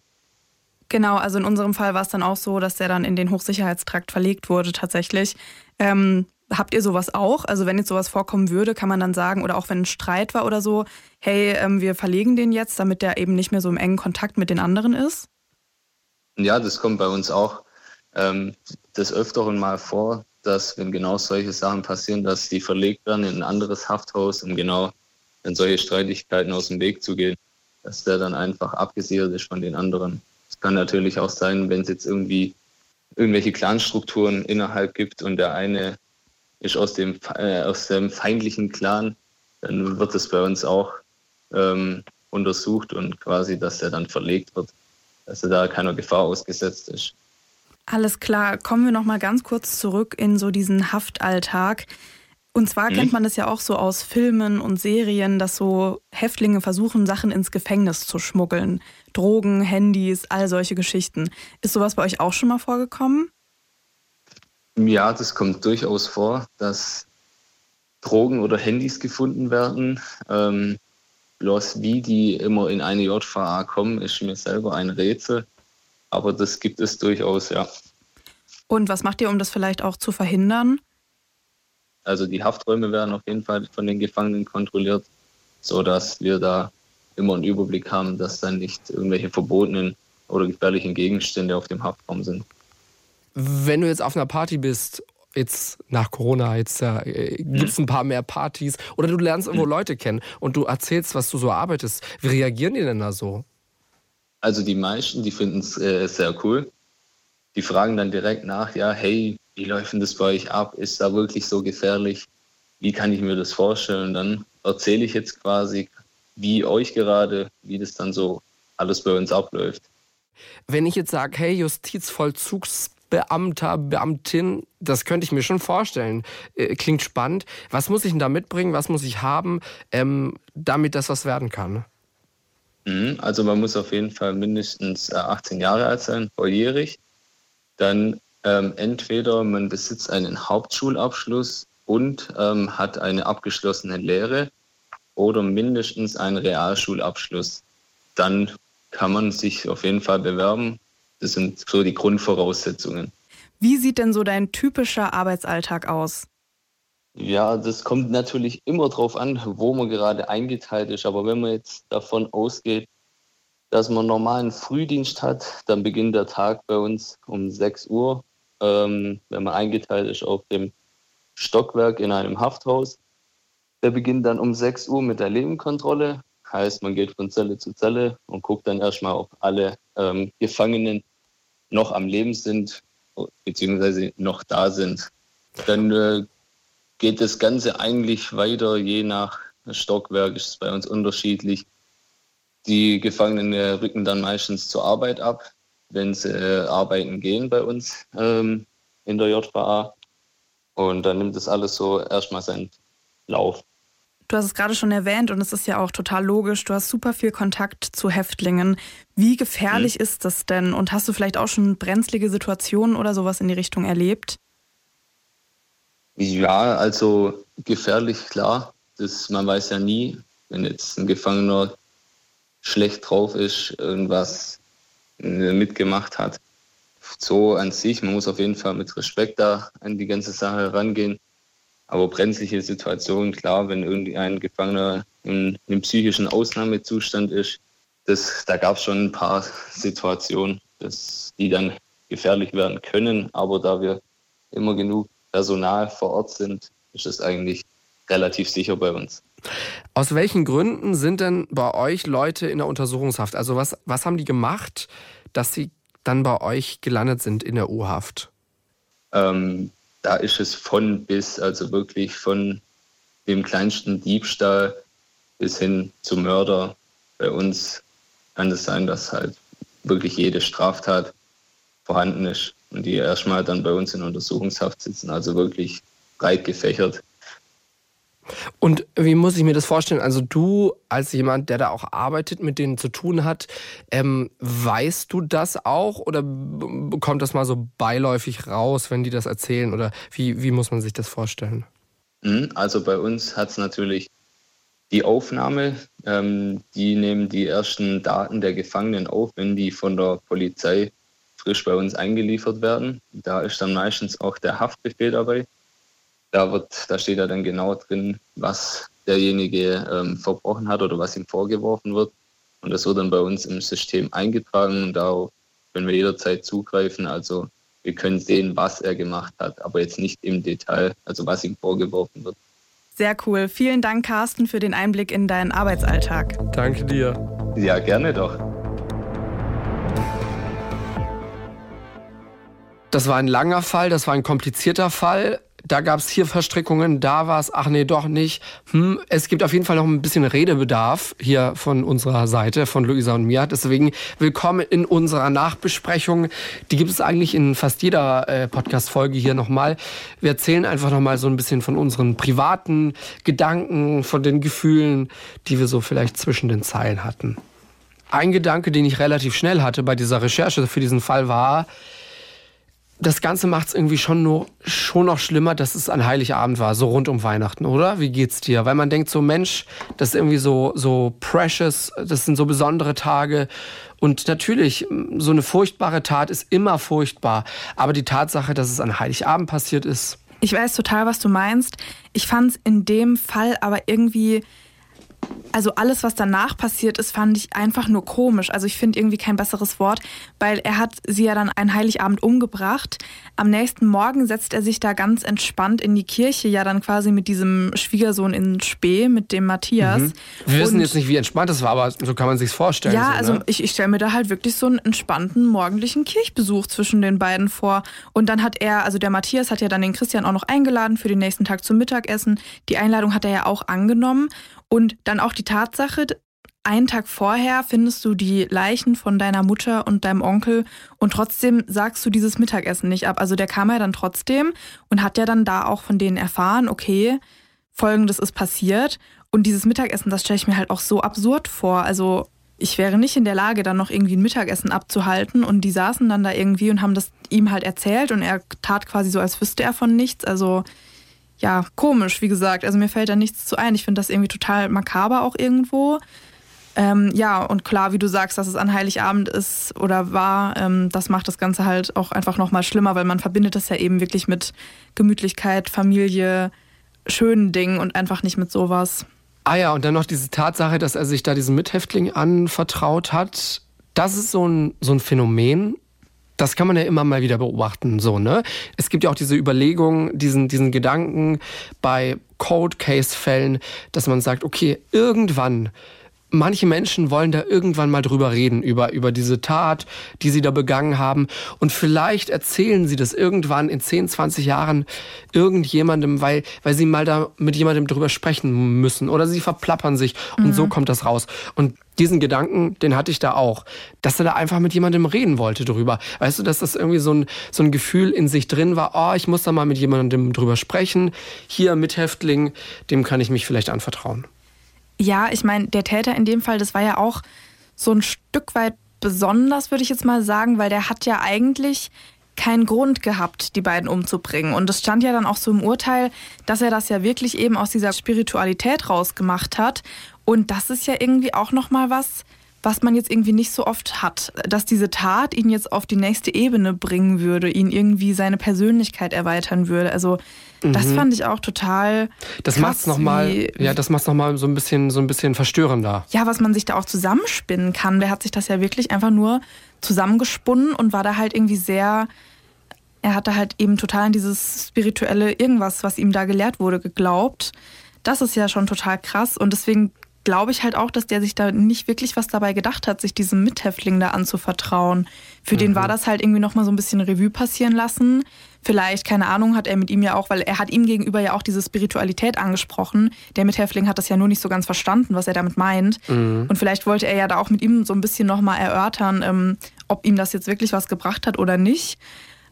B: Genau, also in unserem Fall war es dann auch so, dass der dann in den Hochsicherheitstrakt verlegt wurde tatsächlich. Ähm, habt ihr sowas auch? Also wenn jetzt sowas vorkommen würde, kann man dann sagen, oder auch wenn ein Streit war oder so, hey, ähm, wir verlegen den jetzt, damit der eben nicht mehr so im engen Kontakt mit den anderen ist?
E: Ja, das kommt bei uns auch ähm, des Öfteren mal vor, dass wenn genau solche Sachen passieren, dass die verlegt werden in ein anderes Hafthaus, um genau in solche Streitigkeiten aus dem Weg zu gehen, dass der dann einfach abgesichert ist von den anderen. Es kann natürlich auch sein, wenn es jetzt irgendwie irgendwelche Clanstrukturen innerhalb gibt und der eine ist aus dem, äh, aus dem feindlichen Clan, dann wird es bei uns auch ähm, untersucht und quasi, dass er dann verlegt wird, dass er da keiner Gefahr ausgesetzt ist.
B: Alles klar, kommen wir noch mal ganz kurz zurück in so diesen Haftalltag. Und zwar mhm. kennt man das ja auch so aus Filmen und Serien, dass so Häftlinge versuchen, Sachen ins Gefängnis zu schmuggeln. Drogen, Handys, all solche Geschichten. Ist sowas bei euch auch schon mal vorgekommen?
E: Ja, das kommt durchaus vor, dass Drogen oder Handys gefunden werden. Ähm, bloß wie die immer in eine JVA kommen, ist mir selber ein Rätsel. Aber das gibt es durchaus, ja.
B: Und was macht ihr, um das vielleicht auch zu verhindern?
E: Also die Hafträume werden auf jeden Fall von den Gefangenen kontrolliert, sodass wir da immer einen Überblick haben, dass dann nicht irgendwelche verbotenen oder gefährlichen Gegenstände auf dem Haftraum sind.
A: Wenn du jetzt auf einer Party bist, jetzt nach Corona, jetzt äh, gibt es ein paar mehr Partys oder du lernst irgendwo mhm. Leute kennen und du erzählst, was du so arbeitest, wie reagieren die denn da so?
E: Also die meisten, die finden es äh, sehr cool. Die fragen dann direkt nach, ja, hey, wie läuft denn das bei euch ab? Ist da wirklich so gefährlich? Wie kann ich mir das vorstellen? Dann erzähle ich jetzt quasi, wie euch gerade, wie das dann so alles bei uns abläuft.
A: Wenn ich jetzt sage, hey, Justizvollzugsbeamter, Beamtin, das könnte ich mir schon vorstellen. Äh, klingt spannend. Was muss ich denn da mitbringen? Was muss ich haben, ähm, damit das was werden kann?
E: Mhm, also man muss auf jeden Fall mindestens 18 äh, Jahre alt sein, volljährig. Dann ähm, entweder man besitzt einen Hauptschulabschluss und ähm, hat eine abgeschlossene Lehre oder mindestens einen Realschulabschluss. Dann kann man sich auf jeden Fall bewerben. Das sind so die Grundvoraussetzungen.
B: Wie sieht denn so dein typischer Arbeitsalltag aus?
E: Ja, das kommt natürlich immer darauf an, wo man gerade eingeteilt ist. Aber wenn man jetzt davon ausgeht, dass man normalen Frühdienst hat, dann beginnt der Tag bei uns um 6 Uhr, ähm, wenn man eingeteilt ist auf dem Stockwerk in einem Hafthaus. Der beginnt dann um 6 Uhr mit der Lebenkontrolle. Heißt, man geht von Zelle zu Zelle und guckt dann erstmal, ob alle ähm, Gefangenen noch am Leben sind beziehungsweise noch da sind. Dann äh, geht das Ganze eigentlich weiter, je nach Stockwerk ist es bei uns unterschiedlich. Die Gefangenen äh, rücken dann meistens zur Arbeit ab, wenn sie äh, arbeiten gehen bei uns ähm, in der JVA. Und dann nimmt das alles so erstmal seinen Lauf.
B: Du hast es gerade schon erwähnt und es ist ja auch total logisch. Du hast super viel Kontakt zu Häftlingen. Wie gefährlich mhm. ist das denn? Und hast du vielleicht auch schon brenzlige Situationen oder sowas in die Richtung erlebt?
E: Ja, also gefährlich, klar. Das, man weiß ja nie, wenn jetzt ein Gefangener schlecht drauf ist, irgendwas mitgemacht hat. So an sich, man muss auf jeden Fall mit Respekt da an die ganze Sache herangehen. Aber brenzliche Situationen, klar, wenn irgendwie ein Gefangener in einem psychischen Ausnahmezustand ist, das, da gab es schon ein paar Situationen, dass die dann gefährlich werden können. Aber da wir immer genug Personal vor Ort sind, ist es eigentlich relativ sicher bei uns.
A: Aus welchen Gründen sind denn bei euch Leute in der Untersuchungshaft? Also was, was haben die gemacht, dass sie dann bei euch gelandet sind in der U-Haft?
E: Ähm, da ist es von bis, also wirklich von dem kleinsten Diebstahl bis hin zum Mörder. Bei uns kann es sein, dass halt wirklich jede Straftat vorhanden ist und die erstmal dann bei uns in Untersuchungshaft sitzen, also wirklich breit gefächert.
A: Und wie muss ich mir das vorstellen? Also du als jemand, der da auch arbeitet, mit denen zu tun hat, ähm, weißt du das auch oder kommt das mal so beiläufig raus, wenn die das erzählen? Oder wie, wie muss man sich das vorstellen?
E: Mhm, also bei uns hat es natürlich die Aufnahme, ähm, die nehmen die ersten Daten der Gefangenen auf, wenn die von der Polizei frisch bei uns eingeliefert werden. Da ist dann meistens auch der Haftbefehl dabei. Da, wird, da steht ja dann genau drin, was derjenige ähm, verbrochen hat oder was ihm vorgeworfen wird. Und das wird dann bei uns im System eingetragen und darauf können wir jederzeit zugreifen. Also wir können sehen, was er gemacht hat, aber jetzt nicht im Detail, also was ihm vorgeworfen wird.
B: Sehr cool. Vielen Dank, Carsten, für den Einblick in deinen Arbeitsalltag.
A: Danke dir.
E: Ja, gerne doch.
A: Das war ein langer Fall, das war ein komplizierter Fall da gab es hier Verstrickungen, da war es, ach nee, doch nicht. Hm, es gibt auf jeden Fall noch ein bisschen Redebedarf hier von unserer Seite, von Luisa und mir. Deswegen willkommen in unserer Nachbesprechung. Die gibt es eigentlich in fast jeder äh, Podcast-Folge hier nochmal. Wir erzählen einfach nochmal so ein bisschen von unseren privaten Gedanken, von den Gefühlen, die wir so vielleicht zwischen den Zeilen hatten. Ein Gedanke, den ich relativ schnell hatte bei dieser Recherche für diesen Fall war, das Ganze macht es irgendwie schon, nur, schon noch schlimmer, dass es an Heiligabend war, so rund um Weihnachten, oder? Wie geht's dir? Weil man denkt so, Mensch, das ist irgendwie so, so precious, das sind so besondere Tage. Und natürlich, so eine furchtbare Tat ist immer furchtbar. Aber die Tatsache, dass es an Heiligabend passiert ist.
B: Ich weiß total, was du meinst. Ich fand es in dem Fall aber irgendwie also alles, was danach passiert ist, fand ich einfach nur komisch. Also ich finde irgendwie kein besseres Wort, weil er hat sie ja dann einen Heiligabend umgebracht. Am nächsten Morgen setzt er sich da ganz entspannt in die Kirche, ja dann quasi mit diesem Schwiegersohn in Spee, mit dem Matthias. Mhm.
A: Wir wissen jetzt nicht, wie entspannt das war, aber so kann man sich vorstellen.
B: Ja,
A: so,
B: also
A: ne?
B: ich, ich stelle mir da halt wirklich so einen entspannten morgendlichen Kirchbesuch zwischen den beiden vor. Und dann hat er, also der Matthias hat ja dann den Christian auch noch eingeladen für den nächsten Tag zum Mittagessen. Die Einladung hat er ja auch angenommen. Und dann auch die Tatsache, einen Tag vorher findest du die Leichen von deiner Mutter und deinem Onkel und trotzdem sagst du dieses Mittagessen nicht ab. Also der kam ja dann trotzdem und hat ja dann da auch von denen erfahren, okay, folgendes ist passiert. Und dieses Mittagessen, das stelle ich mir halt auch so absurd vor. Also ich wäre nicht in der Lage, dann noch irgendwie ein Mittagessen abzuhalten. Und die saßen dann da irgendwie und haben das ihm halt erzählt und er tat quasi so, als wüsste er von nichts. Also ja, komisch, wie gesagt. Also mir fällt da nichts zu ein. Ich finde das irgendwie total makaber auch irgendwo. Ähm, ja, und klar, wie du sagst, dass es an Heiligabend ist oder war, ähm, das macht das Ganze halt auch einfach nochmal schlimmer, weil man verbindet das ja eben wirklich mit Gemütlichkeit, Familie, schönen Dingen und einfach nicht mit sowas.
A: Ah ja, und dann noch diese Tatsache, dass er sich da diesem Mithäftling anvertraut hat. Das ist so ein, so ein Phänomen, das kann man ja immer mal wieder beobachten, so, ne? Es gibt ja auch diese Überlegung, diesen, diesen Gedanken bei Cold Case Fällen, dass man sagt, okay, irgendwann manche Menschen wollen da irgendwann mal drüber reden, über, über diese Tat, die sie da begangen haben. Und vielleicht erzählen sie das irgendwann in 10, 20 Jahren irgendjemandem, weil, weil sie mal da mit jemandem drüber sprechen müssen. Oder sie verplappern sich und mhm. so kommt das raus. Und diesen Gedanken, den hatte ich da auch, dass er da einfach mit jemandem reden wollte drüber. Weißt du, dass das irgendwie so ein, so ein Gefühl in sich drin war, oh, ich muss da mal mit jemandem drüber sprechen. Hier, Mithäftling, dem kann ich mich vielleicht anvertrauen.
B: Ja, ich meine, der Täter in dem Fall, das war ja auch so ein Stück weit besonders, würde ich jetzt mal sagen, weil der hat ja eigentlich keinen Grund gehabt, die beiden umzubringen. Und es stand ja dann auch so im Urteil, dass er das ja wirklich eben aus dieser Spiritualität rausgemacht hat. Und das ist ja irgendwie auch nochmal was, was man jetzt irgendwie nicht so oft hat, dass diese Tat ihn jetzt auf die nächste Ebene bringen würde, ihn irgendwie seine Persönlichkeit erweitern würde. Also das mhm. fand ich auch total.
A: Das macht's noch mal, ja, das macht's noch mal so ein bisschen, so ein bisschen verstörender.
B: Ja, was man sich da auch zusammenspinnen kann. Der hat sich das ja wirklich einfach nur zusammengesponnen und war da halt irgendwie sehr. Er hatte halt eben total an dieses spirituelle irgendwas, was ihm da gelehrt wurde, geglaubt. Das ist ja schon total krass und deswegen glaube ich halt auch, dass der sich da nicht wirklich was dabei gedacht hat, sich diesem Mithäftling da anzuvertrauen. Für mhm. den war das halt irgendwie nochmal so ein bisschen Revue passieren lassen. Vielleicht, keine Ahnung, hat er mit ihm ja auch, weil er hat ihm gegenüber ja auch diese Spiritualität angesprochen. Der Mithäftling hat das ja nur nicht so ganz verstanden, was er damit meint. Mhm. Und vielleicht wollte er ja da auch mit ihm so ein bisschen nochmal erörtern, ähm, ob ihm das jetzt wirklich was gebracht hat oder nicht.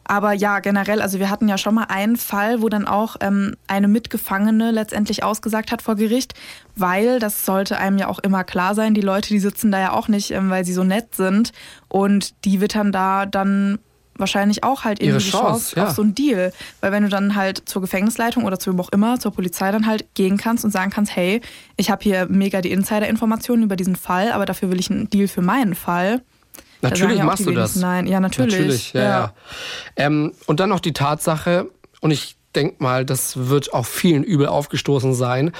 B: Aber ja, generell, also wir hatten ja schon mal einen Fall, wo dann auch ähm, eine Mitgefangene letztendlich ausgesagt hat vor Gericht, weil das sollte einem ja auch immer klar sein, die Leute, die sitzen da ja auch nicht, ähm, weil sie so nett sind und die wittern da dann wahrscheinlich auch halt irgendwie
A: Ihre
B: die
A: Chance,
B: Chance
A: ja.
B: auf so einen Deal. Weil wenn du dann halt zur Gefängnisleitung oder zu wem auch immer, zur Polizei dann halt gehen kannst und sagen kannst, hey, ich habe hier mega die Insider-Informationen über diesen Fall, aber dafür will ich einen Deal für meinen Fall.
A: Natürlich
B: ja
A: machst du das.
B: Nein, ja, natürlich.
A: Natürlich, ja, ja. Ähm, und dann noch die Tatsache, und ich denke mal, das wird auch vielen übel aufgestoßen sein,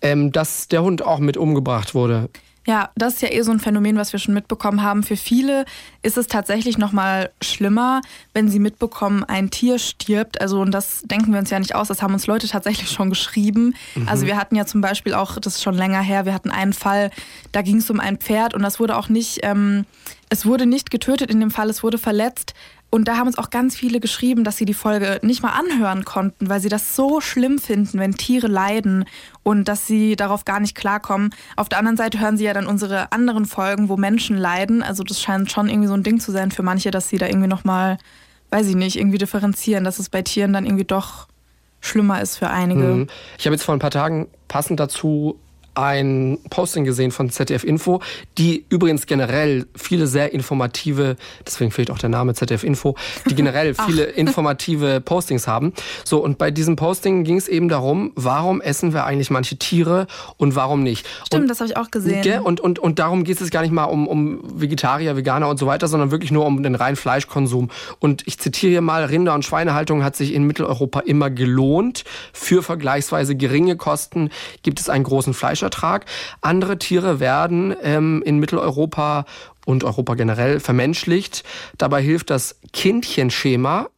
A: ähm, dass der Hund auch mit umgebracht wurde.
B: Ja, das ist ja eh so ein Phänomen, was wir schon mitbekommen haben. Für viele ist es tatsächlich noch mal schlimmer, wenn sie mitbekommen, ein Tier stirbt. Also und das denken wir uns ja nicht aus. Das haben uns Leute tatsächlich schon geschrieben. Also wir hatten ja zum Beispiel auch, das ist schon länger her, wir hatten einen Fall, da ging es um ein Pferd und das wurde auch nicht, ähm, es wurde nicht getötet in dem Fall, es wurde verletzt. Und da haben uns auch ganz viele geschrieben, dass sie die Folge nicht mal anhören konnten, weil sie das so schlimm finden, wenn Tiere leiden und dass sie darauf gar nicht klarkommen. Auf der anderen Seite hören sie ja dann unsere anderen Folgen, wo Menschen leiden. Also das scheint schon irgendwie so ein Ding zu sein für manche, dass sie da irgendwie nochmal, weiß ich nicht, irgendwie differenzieren, dass es bei Tieren dann irgendwie doch schlimmer ist für einige.
A: Mhm. Ich habe jetzt vor ein paar Tagen passend dazu ein Posting gesehen von ZDF Info, die übrigens generell viele sehr informative, deswegen fehlt auch der Name ZDF Info, die generell viele informative Postings haben. So, und bei diesem Posting ging es eben darum, warum essen wir eigentlich manche Tiere und warum nicht.
B: Stimmt,
A: und,
B: das habe ich auch gesehen.
A: Und, und, und darum geht es gar nicht mal um, um Vegetarier, Veganer und so weiter, sondern wirklich nur um den reinen Fleischkonsum. Und ich zitiere hier mal, Rinder- und Schweinehaltung hat sich in Mitteleuropa immer gelohnt. Für vergleichsweise geringe Kosten gibt es einen großen Fleischertrag. Andere Tiere werden ähm, in Mitteleuropa und Europa generell vermenschlicht. Dabei hilft das Kindchenschema.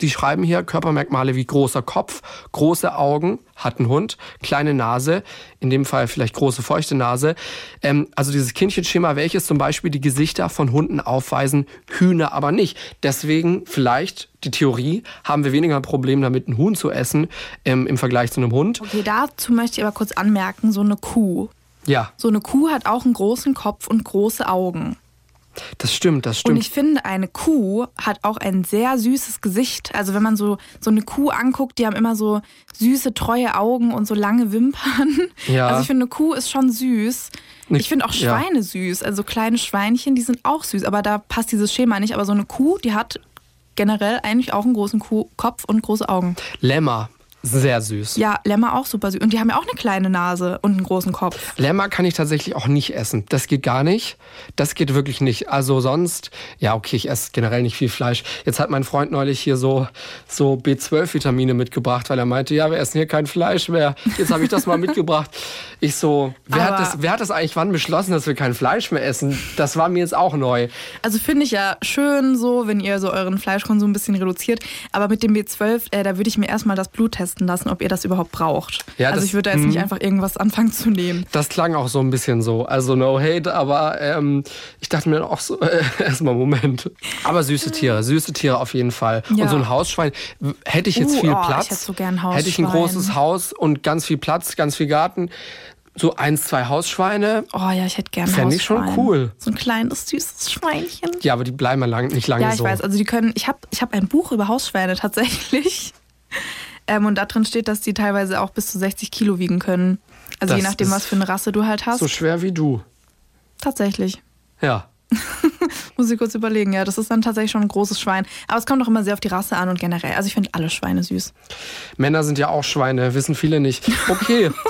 A: Die schreiben hier Körpermerkmale wie großer Kopf, große Augen, hat ein Hund, kleine Nase, in dem Fall vielleicht große feuchte Nase. Ähm, also dieses Kindchenschema, welches zum Beispiel die Gesichter von Hunden aufweisen, Hühner aber nicht. Deswegen vielleicht die Theorie, haben wir weniger ein Problem damit, ein Huhn zu essen ähm, im Vergleich zu einem Hund.
B: Okay, dazu möchte ich aber kurz anmerken, so eine Kuh.
A: Ja,
B: So eine Kuh hat auch einen großen Kopf und große Augen.
A: Das stimmt, das
B: Und
A: stimmt.
B: ich finde, eine Kuh hat auch ein sehr süßes Gesicht. Also wenn man so, so eine Kuh anguckt, die haben immer so süße, treue Augen und so lange Wimpern.
A: Ja.
B: Also ich finde, eine Kuh ist schon süß. Ich finde auch
A: ja.
B: Schweine süß. Also kleine Schweinchen, die sind auch süß. Aber da passt dieses Schema nicht. Aber so eine Kuh, die hat generell eigentlich auch einen großen Kuh Kopf und große Augen.
A: Lämmer, sehr süß.
B: Ja, Lämmer auch super süß. Und die haben ja auch eine kleine Nase und einen großen Kopf.
A: Lämmer kann ich tatsächlich auch nicht essen. Das geht gar nicht. Das geht wirklich nicht. Also sonst, ja, okay, ich esse generell nicht viel Fleisch. Jetzt hat mein Freund neulich hier so, so B12-Vitamine mitgebracht, weil er meinte, ja, wir essen hier kein Fleisch mehr. Jetzt habe ich das mal mitgebracht. Ich so, wer hat, das, wer hat das eigentlich wann beschlossen, dass wir kein Fleisch mehr essen? Das war mir jetzt auch neu.
B: Also finde ich ja schön so, wenn ihr so euren Fleischkonsum ein bisschen reduziert. Aber mit dem B12, äh, da würde ich mir erstmal das Blut testen lassen, ob ihr das überhaupt braucht.
A: Ja,
B: also
A: das-
B: ich würde da jetzt nicht
A: mhm.
B: einfach irgendwas anfangen zu nehmen.
A: Das klang auch so ein bisschen so. Also no hate, aber ähm, ich dachte mir auch so, äh, erstmal Moment. Aber süße Tiere, süße Tiere auf jeden Fall.
B: Ja.
A: Und so ein Hausschwein, hätte ich jetzt
B: Uh,
A: viel
B: oh, ich
A: Platz.
B: hätte so gern ein
A: Hätte ich ein
B: Hausschwein.
A: großes Haus und ganz viel Platz, ganz viel Garten. So eins, zwei Hausschweine.
B: Oh ja, ich hätte gerne
A: Fänd ich schon cool.
B: So ein kleines, süßes Schweinchen.
A: Ja, aber die bleiben ja lang, nicht lange
B: Ja, ich
A: so.
B: weiß. Also die können. Ich habe ich hab ein Buch über Hausschweine tatsächlich. Ähm, und da drin steht, dass die teilweise auch bis zu 60 Kilo wiegen können. Also je
A: Das
B: nachdem,
A: ist
B: was für eine Rasse du halt hast.
A: so schwer wie du.
B: tatsächlich.
A: Ja.
B: Muss ich kurz überlegen, ja, das ist dann tatsächlich schon ein großes Schwein. Aber es kommt auch immer sehr auf die Rasse an und generell. Also ich finde alle Schweine süß.
A: Männer sind ja auch Schweine, wissen viele nicht. Okay.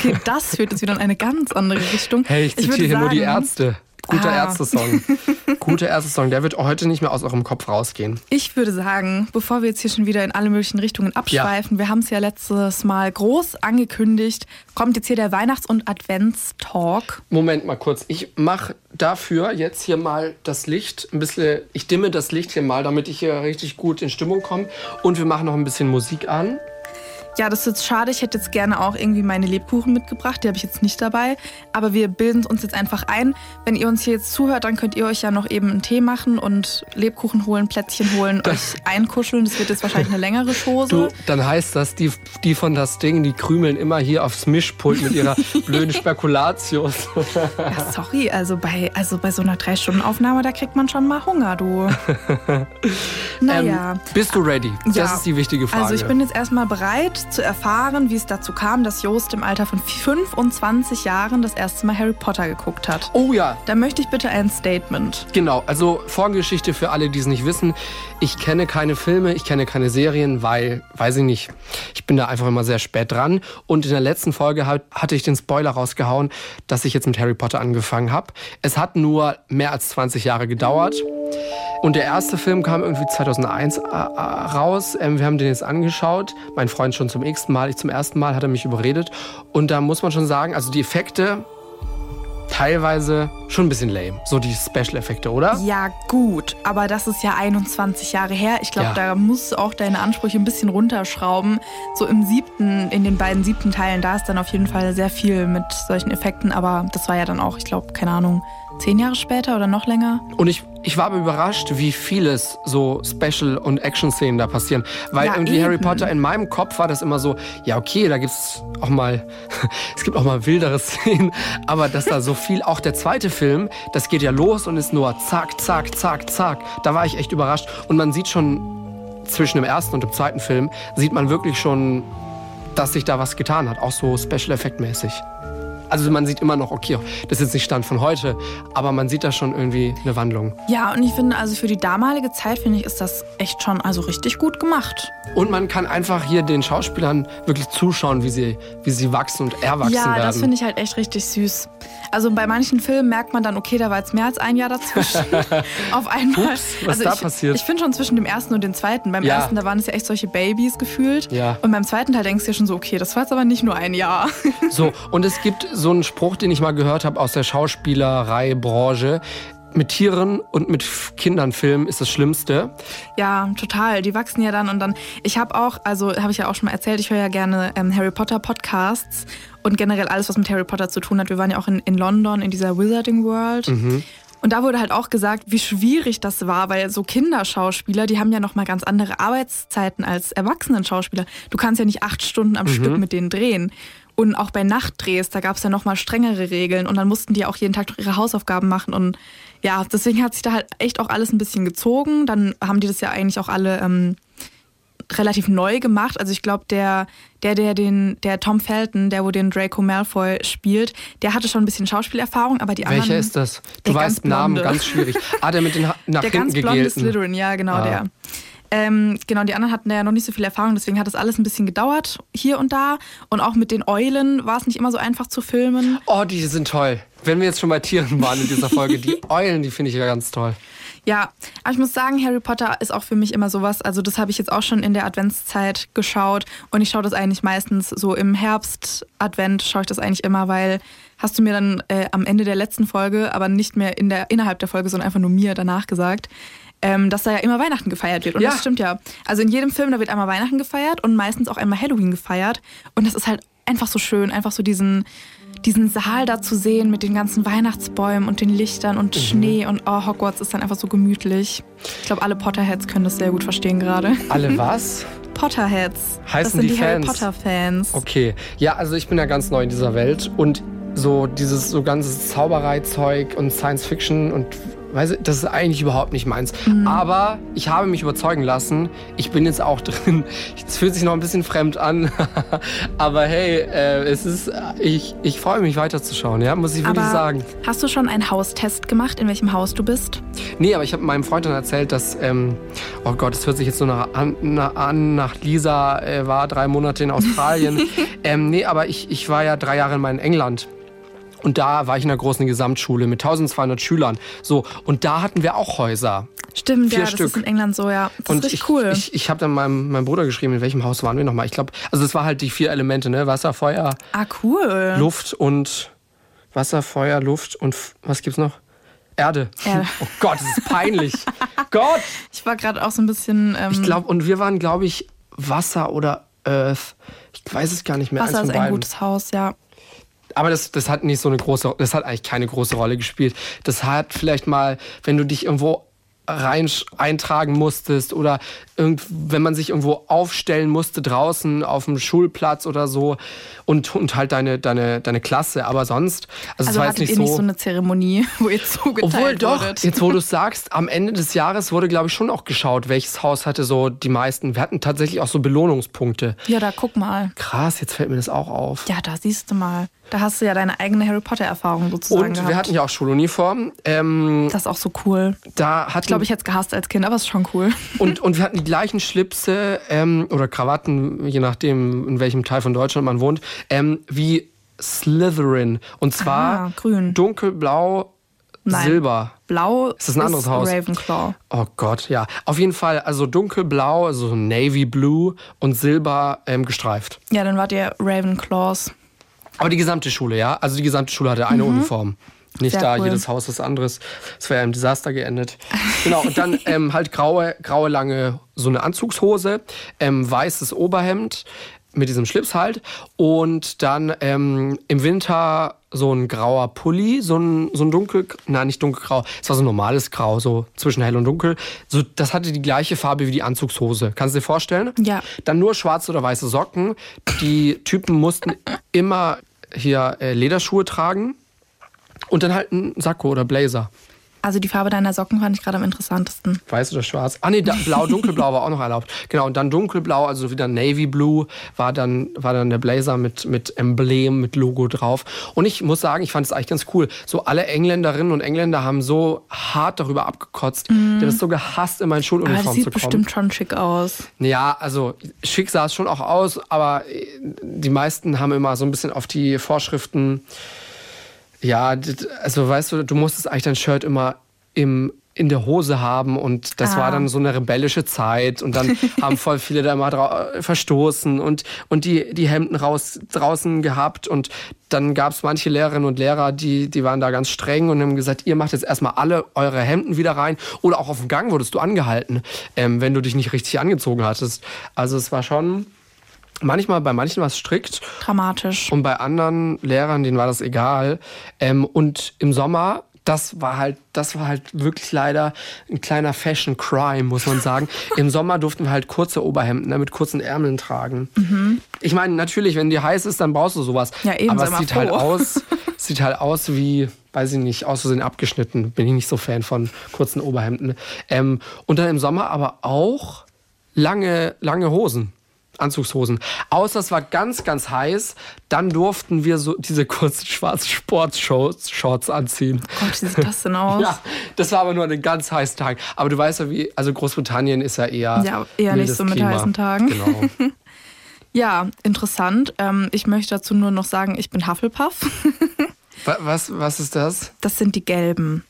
B: Okay, das führt jetzt wieder in eine ganz andere Richtung.
A: Hey, ich zitiere hier nur die
B: sagen,
A: Ärzte. Guter
B: Ah.
A: Ärzte-Song. Guter Ärzte-Song. Der wird heute nicht mehr aus eurem Kopf rausgehen.
B: Ich würde sagen, bevor wir jetzt hier schon wieder in alle möglichen Richtungen abschweifen, wir haben es ja letztes Mal groß angekündigt, kommt jetzt hier der Weihnachts- und Adventstalk.
A: Moment mal kurz. Ich mache dafür jetzt hier mal das Licht ein bisschen. Ich dimme das Licht hier mal, damit ich hier richtig gut in Stimmung komme. Und wir machen noch ein bisschen Musik an.
B: Ja, das ist jetzt schade. Ich hätte jetzt gerne auch irgendwie meine Lebkuchen mitgebracht. Die habe ich jetzt nicht dabei. Aber wir bilden uns jetzt einfach ein. Wenn ihr uns hier jetzt zuhört, dann könnt ihr euch ja noch eben einen Tee machen und Lebkuchen holen, Plätzchen holen, euch einkuscheln. Das wird jetzt wahrscheinlich eine längere Chose.
A: Du, dann heißt das, die, die von das Ding, die krümeln immer hier aufs Mischpult mit ihrer blöden Spekulatius.
B: Ja, sorry, also bei, also bei so einer Drei-Stunden-Aufnahme, da kriegt man schon mal Hunger, du. Naja.
A: Ähm, bist du ready? Das
B: Ja.
A: ist die wichtige Frage.
B: Also ich bin jetzt erstmal bereit zu erfahren, wie es dazu kam, dass Joost im Alter von 25 Jahren das erste Mal Harry Potter geguckt hat.
A: Oh ja.
B: Da möchte ich bitte ein Statement.
A: Genau, also Vorgeschichte für alle, die es nicht wissen. Ich kenne keine Filme, ich kenne keine Serien, weil, weiß ich nicht, ich bin da einfach immer sehr spät dran. Und in der letzten Folge hatte ich den Spoiler rausgehauen, dass ich jetzt mit Harry Potter angefangen habe. Es hat nur mehr als 20 Jahre gedauert. Und der erste Film kam irgendwie 2001 äh, äh, raus. Ähm, wir haben den jetzt angeschaut. Mein Freund schon zum nächsten Mal, ich zum ersten Mal, hat er mich überredet. Und da muss man schon sagen, also die Effekte teilweise schon ein bisschen lame. So die Special-Effekte, oder?
B: Ja, gut. Aber das ist ja 21 Jahre her. Ich glaube, ja. da musst du auch deine Ansprüche ein bisschen runterschrauben. So im siebten, in den beiden siebten Teilen, da ist dann auf jeden Fall sehr viel mit solchen Effekten. Aber das war ja dann auch, ich glaube, keine Ahnung, zehn Jahre später oder noch länger.
A: Und ich, ich war aber überrascht, wie vieles so Special- und Action-Szenen da passieren. Weil ja, irgendwie eben. Harry Potter in meinem Kopf war das immer so, ja okay, da gibt es auch mal, es gibt auch mal wildere Szenen, aber dass da so viel, auch der zweite Film, das geht ja los und ist nur zack, zack, zack, zack. Da war ich echt überrascht. Und man sieht schon zwischen dem ersten und dem zweiten Film, sieht man wirklich schon, dass sich da was getan hat, auch so Special-Effekt-mäßig. Also man sieht immer noch, okay, das ist jetzt nicht Stand von heute, aber man sieht da schon irgendwie eine Wandlung.
B: Ja, und ich finde, also für die damalige Zeit, finde ich, ist das echt schon also richtig gut gemacht.
A: Und man kann einfach hier den Schauspielern wirklich zuschauen, wie sie, wie sie wachsen und erwachsen
B: ja,
A: werden.
B: Ja, das finde ich halt echt richtig süß. Also bei manchen Filmen merkt man dann, okay, da war jetzt mehr als ein Jahr dazwischen. Auf einmal.
A: Ups, was
B: also
A: da
B: ich,
A: passiert?
B: Ich finde schon zwischen dem ersten und dem zweiten. Beim ja. ersten, da waren es ja echt solche Babys gefühlt.
A: Ja.
B: Und beim zweiten Teil denkst du ja schon so, okay, das war jetzt aber nicht nur ein Jahr.
A: So, und es gibt so einen Spruch, den ich mal gehört habe aus der Schauspielerei-Branche mit Tieren und mit Kindern filmen ist das Schlimmste.
B: Ja, total. Die wachsen ja dann und dann. Ich habe auch, also habe ich ja auch schon mal erzählt, ich höre ja gerne ähm, Harry Potter Podcasts und generell alles, was mit Harry Potter zu tun hat. Wir waren ja auch in, in London in dieser Wizarding World.
A: Mhm.
B: Und da wurde halt auch gesagt, wie schwierig das war, weil so Kinderschauspieler, die haben ja noch mal ganz andere Arbeitszeiten als Erwachsenen-Schauspieler. Du kannst ja nicht acht Stunden am mhm. Stück mit denen drehen. Und auch bei Nachtdrehs, da gab es ja noch mal strengere Regeln und dann mussten die auch jeden Tag ihre Hausaufgaben machen und ja, deswegen hat sich da halt echt auch alles ein bisschen gezogen. Dann haben die das ja eigentlich auch alle ähm, relativ neu gemacht. Also ich glaube, der, der, der den, der Tom Felton, der wo den Draco Malfoy spielt, der hatte schon ein bisschen Schauspielerfahrung, aber die
A: anderen.
B: Welcher
A: ist das? Du weißt Namen, ganz schwierig. Ah, der mit den ha nach
B: der ganz blonde Slytherin, ja, genau ah. der. Ähm, genau, die anderen hatten ja noch nicht so viel Erfahrung, deswegen hat das alles ein bisschen gedauert hier und da. Und auch mit den Eulen war es nicht immer so einfach zu filmen.
A: Oh, die sind toll. Wenn wir jetzt schon bei Tieren waren in dieser Folge, die Eulen, die finde ich ja ganz toll.
B: Ja, aber ich muss sagen, Harry Potter ist auch für mich immer sowas. Also das habe ich jetzt auch schon in der Adventszeit geschaut und ich schaue das eigentlich meistens so im Herbst Advent schaue ich das eigentlich immer, weil hast du mir dann äh, am Ende der letzten Folge, aber nicht mehr in der innerhalb der Folge, sondern einfach nur mir danach gesagt, ähm, dass da ja immer Weihnachten gefeiert wird. Und ja. das stimmt ja. Also in jedem Film, da wird einmal Weihnachten gefeiert und meistens auch einmal Halloween gefeiert. Und das ist halt einfach so schön, einfach so diesen, diesen Saal da zu sehen mit den ganzen Weihnachtsbäumen und den Lichtern und mhm. Schnee und oh, Hogwarts ist dann einfach so gemütlich. Ich glaube, alle Potterheads können das sehr gut verstehen gerade.
A: Alle was?
B: Potterheads.
A: Heißen
B: das sind
A: die,
B: die
A: Fans?
B: Harry Potter Fans.
A: Okay. Ja, also ich bin ja ganz neu in dieser Welt und so dieses so ganzes Zaubereizeug und Science Fiction und Weißt du, das ist eigentlich überhaupt nicht meins. Mhm. Aber ich habe mich überzeugen lassen. Ich bin jetzt auch drin. Es fühlt sich noch ein bisschen fremd an. Aber hey, äh, es ist, ich, ich freue mich weiterzuschauen, ja, muss ich wirklich aber sagen.
B: Hast du schon einen Haustest gemacht, in welchem Haus du bist?
A: Nee, aber ich habe meinem Freund dann erzählt, dass, ähm, oh Gott, es hört sich jetzt so nach, an, an nach Lisa, äh, war drei Monate in Australien. ähm, nee, aber ich, ich war ja drei Jahre in England. Und da war ich in einer großen Gesamtschule mit 1200 Schülern. So, und da hatten wir auch Häuser.
B: Stimmt,
A: Vier
B: ja,
A: Stück.
B: das ist in England so, ja. Das
A: und
B: ist richtig
A: ich,
B: cool.
A: Ich, ich habe dann meinem, meinem Bruder geschrieben, in welchem Haus waren wir nochmal. Ich glaube, also es war halt die vier Elemente, ne? Wasser, Feuer,
B: ah, cool.
A: Luft und Wasser, Feuer, Luft und was gibt's noch? Erde.
B: Erde.
A: Oh Gott, das ist peinlich. Gott!
B: Ich war gerade auch so ein bisschen. Ähm
A: ich glaube, und wir waren, glaube ich, Wasser oder Earth. Ich weiß es gar nicht mehr.
B: Wasser ist ein gutes Haus, ja.
A: Aber das, das hat nicht so eine große, das hat eigentlich keine große Rolle gespielt. Das hat vielleicht mal, wenn du dich irgendwo rein eintragen musstest oder irgend, wenn man sich irgendwo aufstellen musste draußen auf dem Schulplatz oder so und, und halt deine, deine, deine Klasse. Aber sonst, also,
B: Also
A: es war jetzt nicht
B: ihr
A: so.
B: nicht so eine Zeremonie, wo ihr zugeteilt
A: Obwohl doch,
B: wurdet?
A: jetzt wo du es sagst, am Ende des Jahres wurde, glaube ich, schon auch geschaut, welches Haus hatte so die meisten. Wir hatten tatsächlich auch so Belohnungspunkte.
B: Ja, da guck mal.
A: Krass, jetzt fällt mir das auch auf.
B: Ja, da siehst du mal. Da hast du ja deine eigene Harry Potter-Erfahrung sozusagen
A: Und
B: gehabt.
A: wir hatten ja auch Schuluniformen. Ähm,
B: das ist auch so cool.
A: da hatten
B: Ich glaube, ich hätte es gehasst als Kind, aber es ist schon cool.
A: Und, und wir hatten die gleichen Schlipse ähm, oder Krawatten, je nachdem, in welchem Teil von Deutschland man wohnt, ähm, wie Slytherin. Und zwar
B: Ah, grün.
A: dunkelblau,
B: Nein.
A: Silber.
B: Blau
A: Ist das ein anderes Haus?
B: Ravenclaw.
A: Oh Gott, ja. Auf jeden Fall, also dunkelblau, also Navy Blue und Silber ähm, gestreift.
B: Ja, dann wart ihr Ravenclaws.
A: Aber die gesamte Schule, ja? Also die gesamte Schule hatte eine Uniform. Nicht.
B: Sehr
A: da
B: cool.
A: jedes Haus was anderes. Das wäre ja im Desaster geendet. Genau, und dann ähm, halt graue, graue lange, so eine Anzugshose, ähm, weißes Oberhemd mit diesem Schlips halt und dann ähm, im Winter so ein grauer Pulli, so ein, so ein dunkel, nein, nicht dunkelgrau, es war so ein normales Grau, so zwischen hell und dunkel. So, das hatte die gleiche Farbe wie die Anzugshose. Kannst du dir vorstellen?
B: Ja.
A: Dann nur schwarze oder weiße Socken. Die Typen mussten immer hier äh, Lederschuhe tragen und dann halt einen Sakko oder Blazer.
B: Also die Farbe deiner Socken fand ich gerade am interessantesten.
A: Weiß oder schwarz? Ah nee, da, blau, dunkelblau war auch noch erlaubt. Genau, und dann dunkelblau, also wieder Navy Blue, war dann, war dann der Blazer mit, mit Emblem, mit Logo drauf. Und ich muss sagen, ich fand es eigentlich ganz cool. So alle Engländerinnen und Engländer haben so hart darüber abgekotzt. Die haben es so gehasst, in meine
B: Aber
A: Schuluniform
B: das sieht
A: zu kommen.
B: bestimmt schon schick aus.
A: Ja, also schick sah es schon auch aus, aber die meisten haben immer so ein bisschen auf die Vorschriften. Ja, also weißt du, du musstest eigentlich dein Shirt immer im in der Hose haben und das
B: Ah.
A: war dann so eine rebellische Zeit und dann haben voll viele da immer drau- äh, verstoßen und, und die, die Hemden raus, draußen gehabt und dann gab es manche Lehrerinnen und Lehrer, die, die waren da ganz streng und haben gesagt, ihr macht jetzt erstmal alle eure Hemden wieder rein oder auch auf dem Gang wurdest du angehalten, ähm, wenn du dich nicht richtig angezogen hattest. Also es war schon, manchmal, bei manchen war es strikt
B: Dramatisch.
A: und bei anderen Lehrern, denen war das egal. Ähm, und im Sommer, das war halt, das war halt wirklich leider ein kleiner Fashion Crime, muss man sagen. Im Sommer durften wir halt kurze Oberhemden ne, mit kurzen Ärmeln tragen. Ich meine, natürlich, wenn dir heiß ist, dann brauchst du sowas.
B: Ja, eben,
A: Aber es sieht halt
B: froh.
A: aus, sieht halt aus wie, weiß ich nicht, aus Versehen abgeschnitten. Bin ich nicht so Fan von kurzen Oberhemden. Ähm, und dann im Sommer aber auch lange, lange Hosen. Anzugshosen. Außer es war ganz, ganz heiß, dann durften wir so diese kurzen schwarzen Sportshorts Shorts anziehen.
B: Gott, wie sieht das denn aus?
A: Ja, das war aber nur an den ganz heißen Tagen. Aber du weißt ja, wie, also Großbritannien ist ja eher.
B: Ja, eher nicht so mit
A: Klima.
B: heißen Tagen.
A: Genau.
B: Ja, interessant. Ähm, ich möchte dazu nur noch sagen, ich bin Hufflepuff.
A: Wa- Was, was ist das?
B: Das sind die gelben,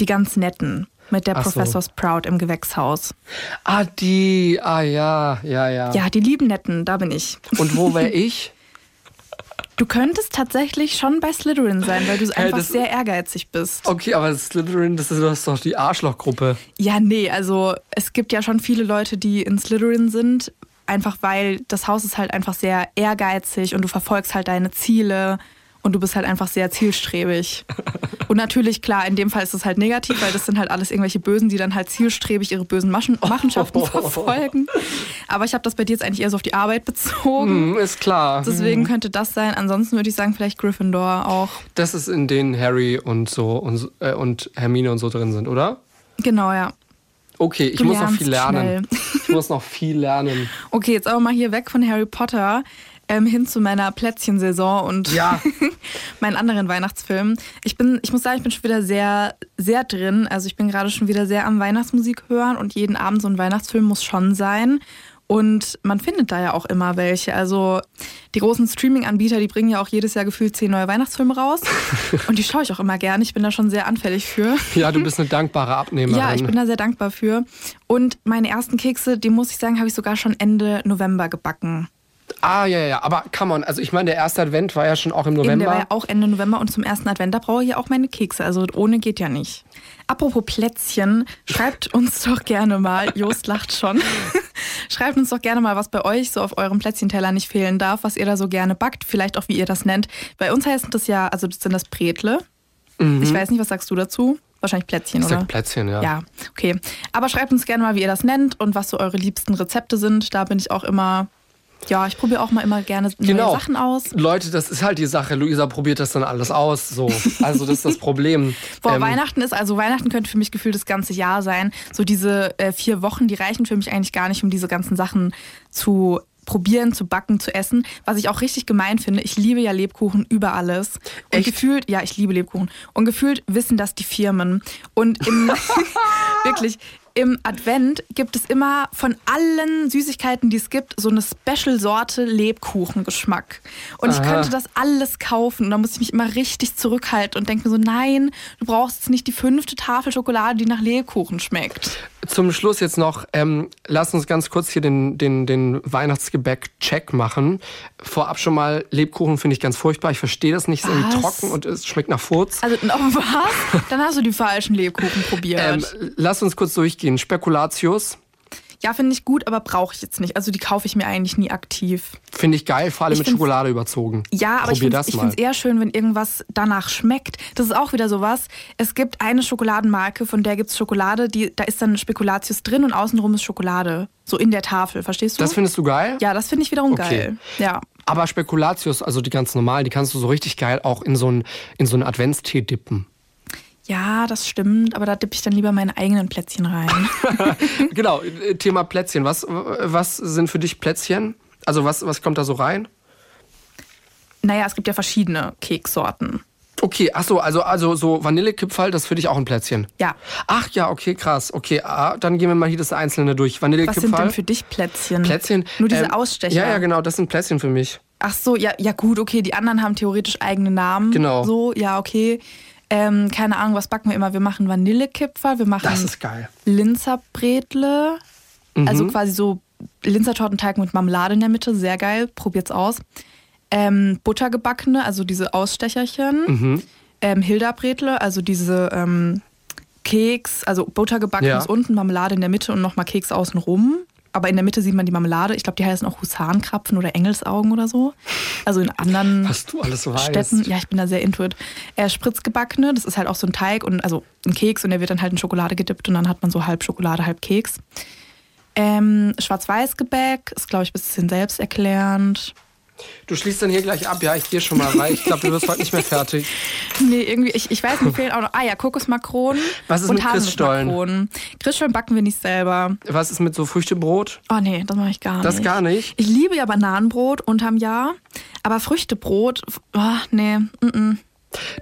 B: die ganz netten. Mit der
A: Ach so.
B: Professor Sprout im Gewächshaus.
A: Ah, die. Ah, ja, ja, ja.
B: Ja, die lieben netten, da bin ich.
A: Und wo wäre ich?
B: Du könntest tatsächlich schon bei Slytherin sein, weil du einfach
A: das-
B: sehr ehrgeizig bist.
A: Okay, aber Slytherin, das ist doch die Arschlochgruppe.
B: Ja, nee, also es gibt ja schon viele Leute, die in Slytherin sind, einfach weil das Haus ist halt einfach sehr ehrgeizig und du verfolgst halt deine Ziele und du bist halt einfach sehr zielstrebig. Und natürlich, klar, in dem Fall ist es halt negativ, weil das sind halt alles irgendwelche Bösen, die dann halt zielstrebig ihre bösen Maschen Machenschaften verfolgen. Aber ich habe das bei dir jetzt eigentlich eher so auf die Arbeit bezogen.
A: Hm, ist klar.
B: Deswegen könnte das sein. Ansonsten würde ich sagen, vielleicht Gryffindor auch.
A: Das ist in denen Harry und so und, äh, und Hermine und so drin sind, oder?
B: Genau, ja.
A: Okay, ich
B: Du
A: muss noch viel lernen.
B: schnell.
A: Ich muss noch viel lernen.
B: Okay, jetzt aber mal hier weg von Harry Potter ähm, hin zu meiner Plätzchensaison und
A: Ja.
B: meinen anderen Weihnachtsfilmen. Ich bin, ich muss sagen, ich bin schon wieder sehr, sehr drin. Also ich bin gerade schon wieder sehr am Weihnachtsmusik hören und jeden Abend so ein Weihnachtsfilm muss schon sein. Und man findet da ja auch immer welche. Also die großen Streaming-Anbieter, die bringen ja auch jedes Jahr gefühlt zehn neue Weihnachtsfilme raus. und die schaue ich auch immer gerne. Ich bin da schon sehr anfällig für.
A: Ja, du bist eine dankbare Abnehmerin.
B: Ja, ich bin da sehr dankbar für. Und meine ersten Kekse, die muss ich sagen, habe ich sogar schon Ende November gebacken.
A: Ah, ja, ja. Aber come on, also ich meine, der erste Advent war ja schon auch im
B: Eben, der
A: November.
B: war ja auch Ende November und zum ersten Advent, da brauche ich ja auch meine Kekse. Also ohne geht ja nicht. Apropos Plätzchen, schreibt uns doch gerne mal, Jost lacht schon, schreibt uns doch gerne mal, was bei euch so auf eurem Plätzchenteller nicht fehlen darf, was ihr da so gerne backt, vielleicht auch wie ihr das nennt. Bei uns heißt das ja, also das sind das Bretle.
A: Mhm.
B: Ich weiß nicht, was sagst du dazu? Wahrscheinlich Plätzchen,
A: Ich
B: oder?
A: sag Plätzchen, ja.
B: Ja, okay. Aber schreibt uns gerne mal, wie ihr das nennt und was so eure liebsten Rezepte sind. Da bin ich auch immer, ja, ich probiere auch mal immer gerne neue
A: Genau.
B: Sachen aus.
A: Leute, das ist halt die Sache. Luisa probiert das dann alles aus. So. Also das ist das Problem.
B: Boah,
A: Ähm,
B: Weihnachten ist, also Weihnachten könnte für mich gefühlt das ganze Jahr sein. So diese äh, vier Wochen, die reichen für mich eigentlich gar nicht, um diese ganzen Sachen zu probieren, zu backen, zu essen. Was ich auch richtig gemein finde, ich liebe ja Lebkuchen über alles. Und
A: Echt?
B: gefühlt, ja, ich liebe Lebkuchen. Und gefühlt wissen das die Firmen. Und im, wirklich, im Advent gibt es immer von allen Süßigkeiten, die es gibt, so eine Special-Sorte Lebkuchengeschmack. Und ich
A: Aha.
B: könnte das alles kaufen. Und da muss ich mich immer richtig zurückhalten und denke mir so, nein, du brauchst jetzt nicht die fünfte Tafel Schokolade, die nach Lebkuchen schmeckt.
A: Zum Schluss jetzt noch, ähm, lass uns ganz kurz hier den, den, den Weihnachtsgebäck-Check machen. Vorab schon mal, Lebkuchen finde ich ganz furchtbar. Ich verstehe das nicht. Es ist irgendwie trocken und es schmeckt nach Furz.
B: Also, oh, was? Dann hast du die falschen Lebkuchen probiert.
A: Ähm, lass uns kurz durchgehen. Spekulatius
B: ja, finde ich gut, aber brauche ich jetzt nicht. Also die kaufe ich mir eigentlich nie aktiv.
A: finde ich geil, vor allem
B: Ich
A: mit Schokolade überzogen.
B: Ja, aber ich
A: Probier
B: finde
A: das
B: es eher schön, wenn irgendwas danach schmeckt. Das ist auch wieder sowas. Es gibt eine Schokoladenmarke, von der gibt es Schokolade, die, da ist dann Spekulatius drin und außenrum ist Schokolade. So in der Tafel, verstehst du?
A: Das findest du geil?
B: ja, das finde ich wiederum
A: Okay.
B: geil. Ja.
A: Aber Spekulatius, also die ganz normalen, die kannst du so richtig geil auch in so einen, in so einen Adventstee dippen.
B: Ja, das stimmt, aber da dippe ich dann lieber meine eigenen Plätzchen rein.
A: genau, Thema Plätzchen. Was, was sind für dich Plätzchen? Also was, was kommt da so rein?
B: naja, es gibt ja verschiedene Keksorten.
A: Okay, ach so, also, also so Vanillekipferl, das ist für dich auch ein Plätzchen.
B: Ja.
A: Ach ja, okay, krass. Okay, ah, dann gehen wir mal hier das Einzelne durch.
B: Was
A: Vanillekipferl.
B: sind denn für dich Plätzchen?
A: Plätzchen?
B: Nur diese
A: ähm,
B: Ausstecher.
A: Ja, ja, genau, das sind Plätzchen für mich.
B: Ach so, ja, ja gut, okay, die anderen haben theoretisch eigene Namen.
A: Genau.
B: So, ja, okay. Ähm, keine Ahnung, was backen wir immer? Wir machen Vanillekipferl, wir machen
A: Das ist geil.
B: Linzerbretle,
A: Mhm.
B: also quasi so Linzertortenteig mit Marmelade in der Mitte, sehr geil, probiert's aus. Ähm, Buttergebackene, also diese Ausstecherchen.
A: Mhm.
B: Ähm, Hildabretle, also diese ähm, Keks, also Buttergebackenes
A: Ja.
B: unten, Marmelade in der Mitte und nochmal Keks außenrum. Aber in der Mitte sieht man die Marmelade. Ich glaube, die heißen auch Husarenkrapfen oder Engelsaugen oder so. Also in anderen
A: Was du alles weißt.
B: Städten. Ja, ich bin da sehr into it. Äh, Spritzgebackene, das ist halt auch so ein Teig und also ein Keks und der wird dann halt in Schokolade gedippt und dann hat man so halb Schokolade, halb Keks. Ähm, Schwarz-Weiß-Gebäck ist, glaube ich, ein bisschen selbsterklärend.
A: Du schließt dann hier gleich ab, ja, ich gehe schon mal, weil ich glaube, du wirst heute nicht mehr fertig.
B: Nee, irgendwie, ich, ich weiß, mir fehlen auch noch. Ah ja, Kokosmakronen
A: Was ist
B: und
A: mit Christstollen?
B: Christstollen backen wir nicht selber.
A: Was ist mit so Früchtebrot?
B: Oh nee, das mache ich gar
A: Das
B: nicht.
A: gar nicht.
B: Ich liebe ja Bananenbrot unterm Jahr, aber Früchtebrot, oh, nee, mm -mm.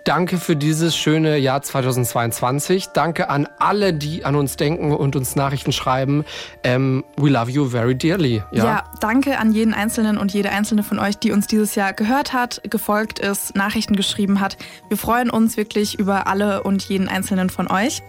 A: Danke für dieses schöne Jahr 2022. Danke an alle, die an uns denken und uns Nachrichten schreiben. Ähm, we love you very dearly. Ja.
B: Ja. danke an jeden Einzelnen und jede Einzelne von euch, die uns dieses Jahr gehört hat, gefolgt ist, Nachrichten geschrieben hat. Wir freuen uns wirklich über alle und jeden Einzelnen von euch.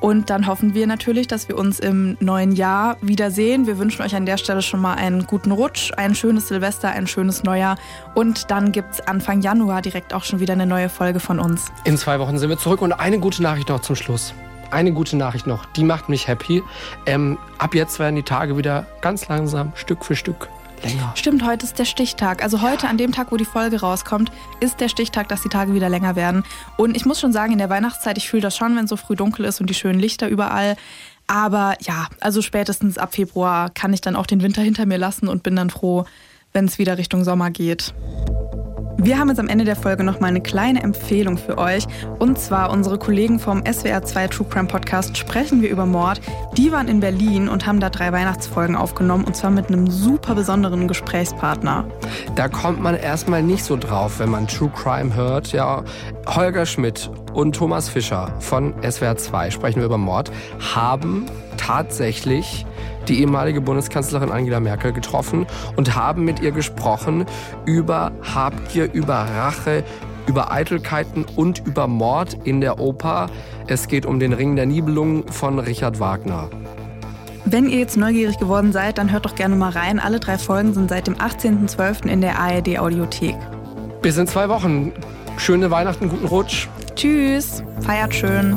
B: Und dann hoffen wir natürlich, dass wir uns im neuen Jahr wiedersehen. Wir wünschen euch an der Stelle schon mal einen guten Rutsch, ein schönes Silvester, ein schönes Neujahr. Und dann gibt's Anfang Januar direkt auch schon wieder eine neue Folge von uns.
A: In zwei Wochen sind wir zurück und eine gute Nachricht noch zum Schluss. Eine gute Nachricht noch, die macht mich happy. Ähm, ab jetzt werden die Tage wieder ganz langsam, Stück für Stück länger.
B: Stimmt, heute ist der Stichtag. Also heute, an dem Tag, wo die Folge rauskommt, ist der Stichtag, dass die Tage wieder länger werden. Und ich muss schon sagen, in der Weihnachtszeit, ich fühle das schon, wenn es so früh dunkel ist und die schönen Lichter überall. Aber ja, also spätestens ab Februar kann ich dann auch den Winter hinter mir lassen und bin dann froh, wenn es wieder Richtung Sommer geht. Wir haben jetzt am Ende der Folge noch mal eine kleine Empfehlung für euch. Und zwar unsere Kollegen vom SWR2 True Crime Podcast sprechen wir über Mord. Die waren in Berlin und haben da drei Weihnachtsfolgen aufgenommen und zwar mit einem super besonderen Gesprächspartner.
A: Da kommt man erstmal nicht so drauf, wenn man True Crime hört. Ja, Holger Schmidt und Thomas Fischer von SWR 2 sprechen wir über Mord, haben tatsächlich die ehemalige Bundeskanzlerin Angela Merkel getroffen und haben mit ihr gesprochen über Habgier, über Rache, über Eitelkeiten und über Mord in der Oper. Es geht um den Ring der Nibelungen von Richard Wagner.
B: Wenn ihr jetzt neugierig geworden seid, dann hört doch gerne mal rein. Alle drei Folgen sind seit dem 18.12. in der ARD Audiothek.
A: Bis in zwei Wochen. Schöne Weihnachten, guten Rutsch.
B: Tschüss, feiert schön.